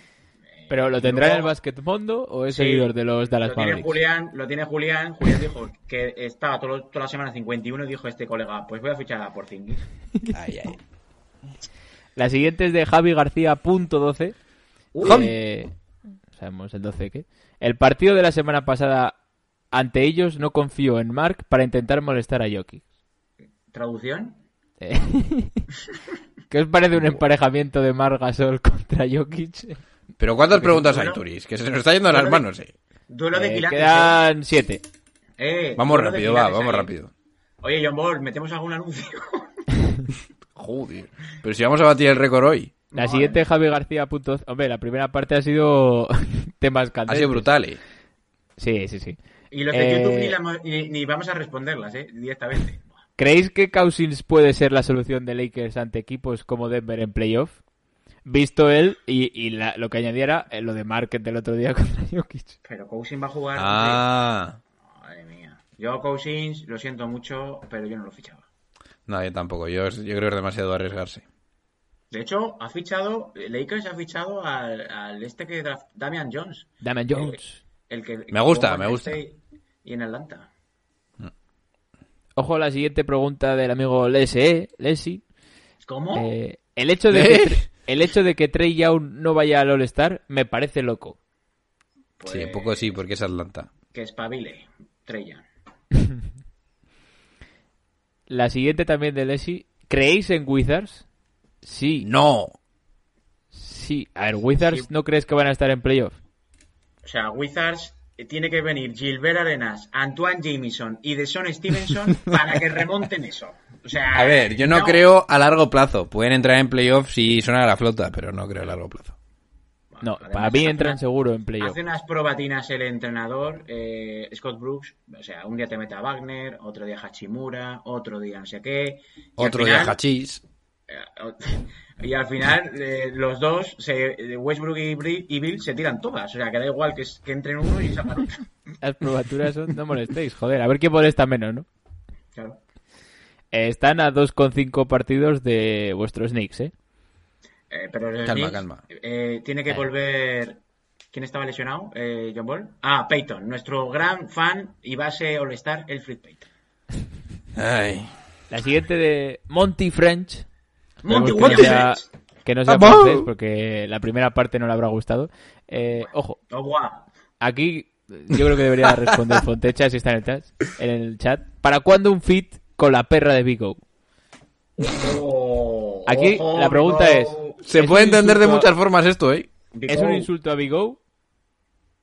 D: ¿Pero lo tendrá en el Basket Mundo o es
E: Sí.
D: seguidor de los Dallas
E: lo tiene? Julián, lo tiene Julián. Julián dijo que estaba todo- toda la semana 51 y dijo este colega, pues voy a fichar a Porzingis.
F: Ay, ay.
D: La siguiente es de Javi García, punto 12.
E: Uy.
D: Eh, sabemos el 12 qué. El partido de la semana pasada ante ellos no confío en Mark para intentar molestar a Jokic.
E: ¿Traducción?
D: Eh, ¿Qué os parece un emparejamiento de Marc Gasol contra Jokic?
F: Pero ¿cuántas preguntas hay. Turis? Que se nos está yendo a las manos, eh.
E: Duelo de
D: Eh,
E: quilates.
D: quedan siete.
E: eh. Eh,
F: Vamos rápido, va, vamos
E: ahí.
F: rápido.
E: Oye, John Ball, ¿metemos algún anuncio?
F: Joder. Pero si vamos a batir el récord hoy.
D: La
E: Madre
D: siguiente, Javi García. Punto... Hombre, la primera parte ha sido temas
F: Ha
D: candentes.
F: sido brutal, eh.
D: Sí, sí, sí.
E: y los de
D: Eh,
E: YouTube ni, la- ni- ni vamos a responderlas, ¿eh? Directamente.
D: ¿Creéis que Cousins puede ser la solución de Lakers ante equipos como Denver en playoff? Visto él y, y la- lo que añadiera eh, lo de Market del otro día contra Jokic.
E: Pero Cousins va a jugar.
F: Ah.
E: Madre mía. Yo Cousins, lo siento mucho, pero yo no lo fichaba.
F: No, yo tampoco. Yo, yo creo que es demasiado arriesgarse.
E: De hecho, ha fichado, Lakers ha fichado al, al este que draft, Damian Jones.
D: Damian Jones.
E: El que
F: Me gusta, me gusta.
E: Y en Atlanta.
D: Ojo a la siguiente pregunta del amigo Lese, Lesi.
E: ¿Cómo?
D: Eh, el hecho de
F: ¿Eh?
D: que el hecho de que Trey Young no vaya al All-Star me parece loco.
E: Pues,
F: Sí, un poco sí, porque es Atlanta.
E: Que espabile, Treya.
D: La siguiente también de Lesi. ¿Creéis en Wizards? Sí,
F: No.
D: sí. A ver, Wizards
E: Sí.
D: no crees que van a estar en playoff.
E: O sea, Wizards eh, tiene que venir Gilbert Arenas, Antoine Jameson y Deson Stevenson para que remonten eso. O sea,
F: A ver, yo no, creo a largo plazo. Pueden entrar en playoffs si suena a la flota, pero no creo a largo plazo.
D: No,
E: Además,
D: para mí entran seguro en playoff.
E: Hace unas probatinas el entrenador, eh, Scott Brooks. O sea, un día te mete a Wagner, otro día Hachimura, otro día no sé qué.
F: Otro
E: final-
F: día hachís.
E: Y al final, eh, los dos, se, eh, Westbrook y, Bill, se tiran todas. O sea, que da igual que entren uno y salgan otro.
D: Las probaturas son, no molestéis, joder, a ver quién molesta menos, ¿no?
E: Claro.
D: Eh, están a 2,5 partidos de vuestros Knicks, ¿eh?
E: Eh, pero
F: Calma,
E: Knicks,
F: calma.
E: eh, tiene que volver ¿Quién estaba lesionado? Eh, John Ball. Ah, Peyton, nuestro gran fan y base All-Star, Elfrid Peyton.
F: Ay.
D: La siguiente de Monty French.
E: Monty
D: Esperemos que sea- Que no sea
F: ¡Vamos!
D: francés, porque la primera parte no le habrá gustado. Eh, ojo, aquí yo creo que debería responder Fontecha si está en el, chat, en el chat. ¿Para cuándo un fit con la perra de Vigo?
E: Oh,
D: Aquí
E: ojo,
D: la pregunta es-
F: Se
D: Es
F: puede entender de
D: a-
F: muchas formas esto, ¿eh?
D: ¿Es un insulto a Vigo?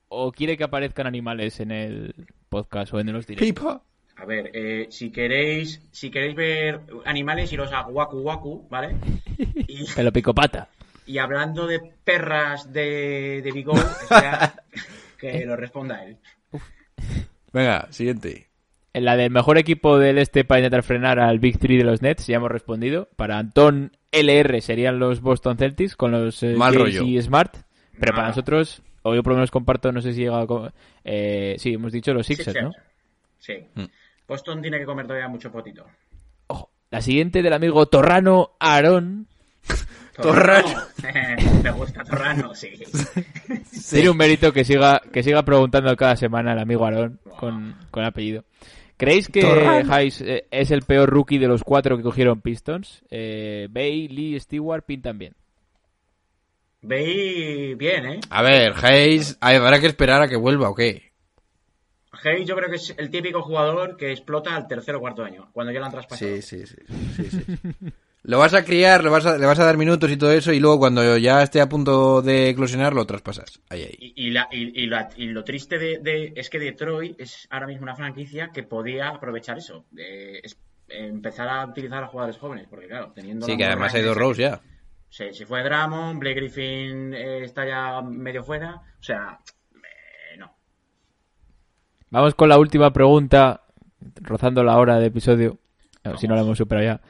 D: ¿O quiere que aparezcan animales en el podcast o en los directos?
F: Pipa.
E: A ver, eh, si queréis si queréis ver animales, iros a Waku Waku, ¿vale? Y,
D: Pelo picopata.
E: y hablando de perras de, de Vigo, espera que lo responda él.
F: Venga, siguiente.
D: En la del mejor equipo del este para intentar frenar al Big Three de los Nets, ya hemos respondido. Para Antón LR serían los Boston Celtics con los eh,
F: Mal rollo.
D: y Smart. Pero para
E: Nada.
D: nosotros, o yo por lo menos comparto, no sé si llega a... co- Eh, sí, hemos dicho los Sixers, ¿no?
E: Sí.
F: Mm.
E: Boston tiene que comer todavía mucho potito.
D: Ojo. La siguiente del amigo Torrano Aarón.
F: Torrano.
E: Me gusta Torrano, sí.
D: Tiene un mérito que siga, que siga preguntando cada semana el amigo Aarón con, con apellido. ¿Creéis que. Hayes eh, es el peor rookie de los cuatro que cogieron Pistons? Eh, Bay, Lee, Stewart pintan bien.
E: Veis bien, ¿eh?
F: A ver, Hayes, habrá que esperar a que vuelva o qué.
E: Hayes yo creo que es el típico jugador que explota al tercer o cuarto año, cuando ya lo han traspasado.
F: Sí, sí, sí. sí, sí. Lo vas a criar, le vas a, le vas a dar minutos y todo eso, y luego cuando ya esté a punto de eclosionar, lo traspasas. Ahí, ahí.
E: Y, y la- y- y la- y lo triste de, de- es que Detroit es ahora mismo una franquicia que podía aprovechar eso, de es- empezar a utilizar a jugadores jóvenes, porque claro, teniendo...
F: Sí, que además hay dos rows ya.
E: Se, se fue Drummond, Blake Griffin eh, está ya medio fuera, o sea, eh, no.
D: Vamos con la última pregunta, rozando la hora de episodio. Si no la hemos superado ya.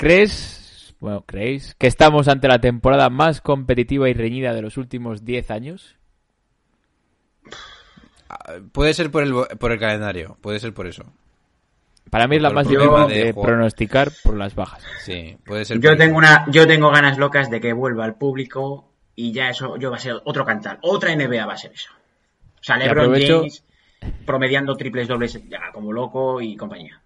D: ¿Crees, bueno, creéis que estamos ante la temporada más competitiva y reñida de los últimos 10 años?
F: Ah, Puede ser por el, por el calendario, puede ser por eso.
D: Para mí es la
F: Por
D: más difícil
F: de
D: pronosticar por las bajas.
F: Sí, puede ser
E: Yo tengo una, yo tengo ganas locas de que vuelva al público y ya eso yo va a ser otro cantar, otra NBA va a ser eso. O sea, LeBron James promediando triples dobles ya como loco y compañía.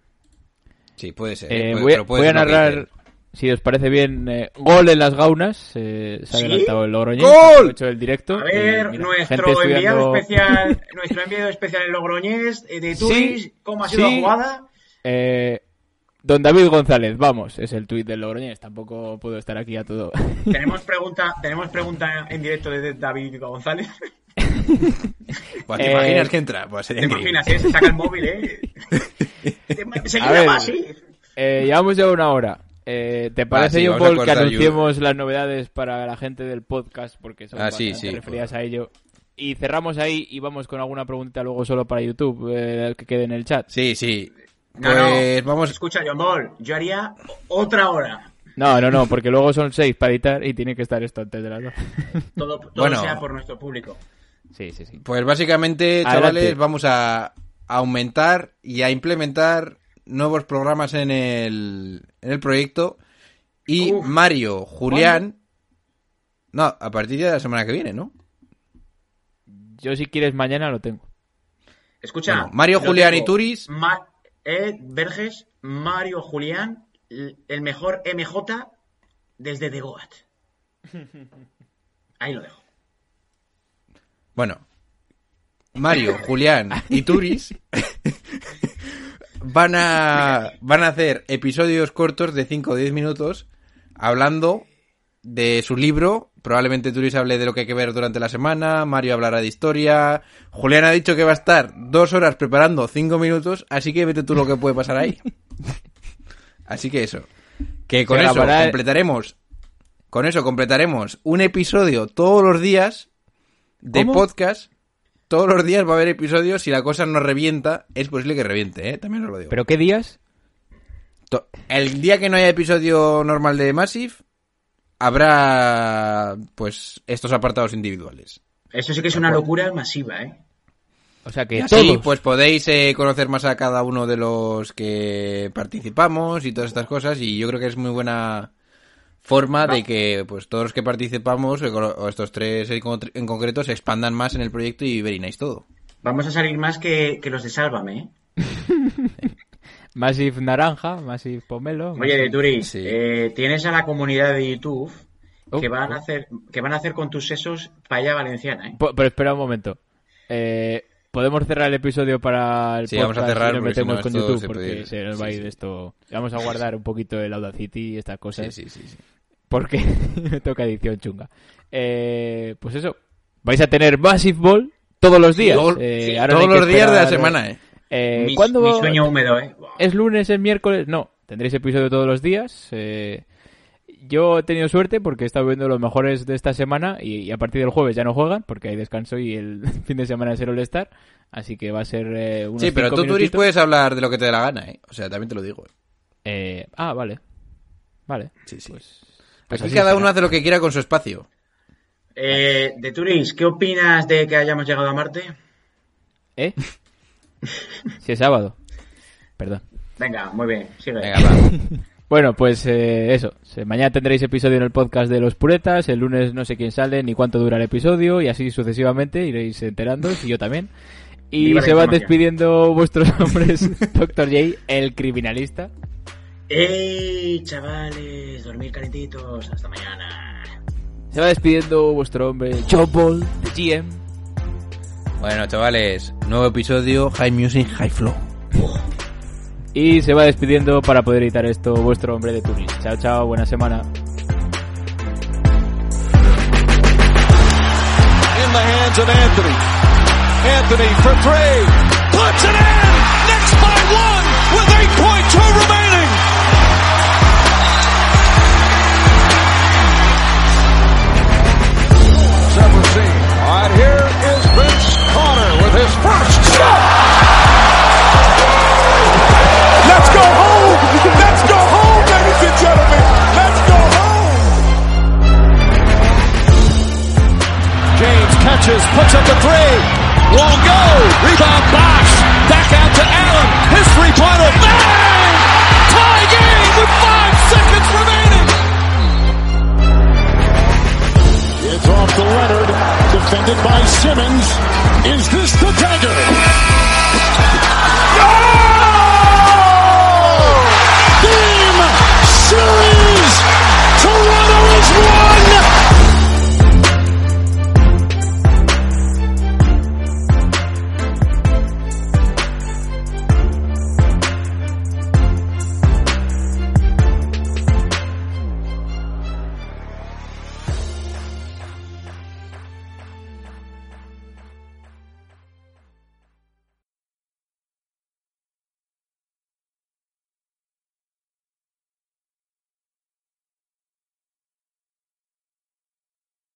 F: Sí, puede ser.
D: Eh,
F: puede-
D: voy, voy a narrar, si os parece bien, eh, gol en las gaunas. eh, se ha
E: ¿Sí?
D: adelantado el Logroñés.
F: ¡Gol!
D: aprovecho el directo.
E: A ver,
D: y, mira,
E: nuestro
D: gente
E: enviado
D: estudiando-
E: especial, nuestro enviado especial en Logroñés eh, de Turis,
D: Sí,
E: ¿cómo ha sido
D: sí.
E: la jugada?
D: Eh, don David González, vamos, es el tuit del Logroñés. Tampoco puedo estar aquí a todo.
E: Tenemos pregunta, tenemos pregunta en directo de David González.
F: Buah, ¿Te
D: Eh,
F: imaginas que entra? Pues sería
E: ¿Te
F: increíble.
E: imaginas, eh? Se saca el móvil, ¿eh? Se
D: A ver.
E: queda así.
D: Eh, llevamos ya una hora. Eh, ¿Te parece,
F: sí,
D: John
F: vamos a
D: Paul, que anunciemos las novedades para la gente del podcast? Porque son
F: Ah, sí, sí.
D: referidas a ello. Y cerramos ahí y vamos con alguna pregunta luego solo para YouTube, eh, que quede en el chat.
F: Sí, sí.
E: No, no.
F: Pues vamos.
E: Escucha, John Ball, yo haría otra hora.
D: No, no, no, porque luego son seis para editar y tiene que estar esto antes de las dos.
E: Todo, todo
F: Bueno.
E: sea por nuestro público.
D: sí, sí, sí.
F: Pues básicamente,
D: Adelante.
F: chavales, vamos a aumentar y a implementar nuevos programas en el, en el proyecto. Y
E: Uf.
F: Mario, Julián. No, a partir de la semana que viene, ¿no?
D: Yo si quieres mañana lo tengo.
E: Escucha.
F: Bueno, Mario, Julián
E: tengo.
F: y Turis.
E: Ma- Ed Verges, Mario Julián, el mejor MJ desde The Goat. Ahí lo dejo.
F: Bueno, Mario, Julián y Turis van a van a hacer episodios cortos de 5 o 10 minutos hablando de su libro. Probablemente Turis hable de lo que hay que ver durante la semana, Mario hablará de historia, Julián ha dicho que va a estar dos horas preparando 5 minutos, así que vete tú lo que puede pasar ahí. Así que eso. Que con eso
D: grabará-
F: completaremos. Con eso completaremos un episodio todos los días de
D: ¿Cómo?
F: podcast. Todos los días va a haber episodios. Si la cosa no revienta, es posible que reviente, ¿eh? También os lo digo.
D: ¿Pero qué días?
F: El día que no haya episodio normal de Massive, habrá pues estos apartados individuales.
E: Eso sí que es una locura masiva, ¿eh?
D: O sea que
F: Y así,
D: todos.
F: pues podéis eh, conocer más a cada uno de los que participamos y todas estas cosas. Y yo creo que es muy buena forma de que pues todos los que participamos, o estos tres en concreto, se expandan más en el proyecto y verináis todo.
E: Vamos a salir más que, que los de Sálvame, ¿eh?
D: Massive Naranja, Massive Pomelo.
E: Oye,
D: Massive-
E: de Turis,
F: Sí.
E: eh, tienes a la comunidad de YouTube
D: Oh,
E: que van a hacer que van a hacer con tus sesos paella valenciana, ¿eh?
D: Pero espera un momento. Eh, ¿Podemos cerrar el episodio para el
F: Sí, vamos a cerrar
D: y nos metemos
F: no
D: con YouTube?
F: se
D: porque
F: ir.
D: se nos va a
F: Sí,
D: ir
F: sí.
D: esto... Vamos a guardar un poquito el Audacity y estas cosas.
F: sí, sí, sí.
D: Porque me toca edición chunga. Eh, pues eso. Vais a tener Massive Ball todos los días. Eh,
E: sí,
D: ahora no
F: Todos los días de la semana, ¿eh?
D: Eh,
E: mi,
D: ¿Cuándo
E: mi sueño húmedo, ¿eh?
D: ¿Es lunes, es miércoles? No, tendréis episodio todos los días. eh, yo he tenido suerte porque he estado viendo los mejores de esta semana y, y a partir del jueves ya no juegan porque hay descanso y el fin de semana es el All-Star. Así que va a ser eh, unos
F: Sí, pero tú, Turis, puedes hablar de lo que te dé la gana, ¿eh? O sea, también te lo digo.
D: Eh, ah, vale. Vale.
F: Sí, sí.
D: Pues, pues
F: Aquí
D: así
F: cada
D: será.
F: uno hace lo que quiera con su espacio.
E: Eh, de Turis, ¿qué opinas de que hayamos llegado a Marte?
D: ¿Eh? si es sábado. Perdón.
E: Venga, muy bien, sigue.
F: Venga, va.
D: Bueno, pues eh, eso. Mañana tendréis episodio en el podcast de los puretas. El lunes no sé quién sale ni cuánto dura el episodio. Y así sucesivamente iréis enterando. Y yo también. Y
E: Viva
D: se van despidiendo vuestros nombres. Doctor J, el criminalista.
E: ¡Ey, chavales! Dormir calentitos. Hasta mañana.
D: Se va despidiendo vuestro hombre Ball, de GM.
F: Bueno, chavales, nuevo episodio, High Music, High Flow.
D: Y se va despidiendo para poder editar esto vuestro hombre de Tunis. Chao, chao, buena semana.
H: Anthony. Anthony for three. Puts it in! Next by one with 8.2 remaining! All his first stop. Let's go home. Let's go home, ladies and gentlemen. Let's go home. James catches, puts up the three. Won't go. Rebound box. Back out to Allen. His three-pointer. Bang! Tie game with five seconds remaining. It's off to Leonard. Defended by Simmons. Is this the dagger?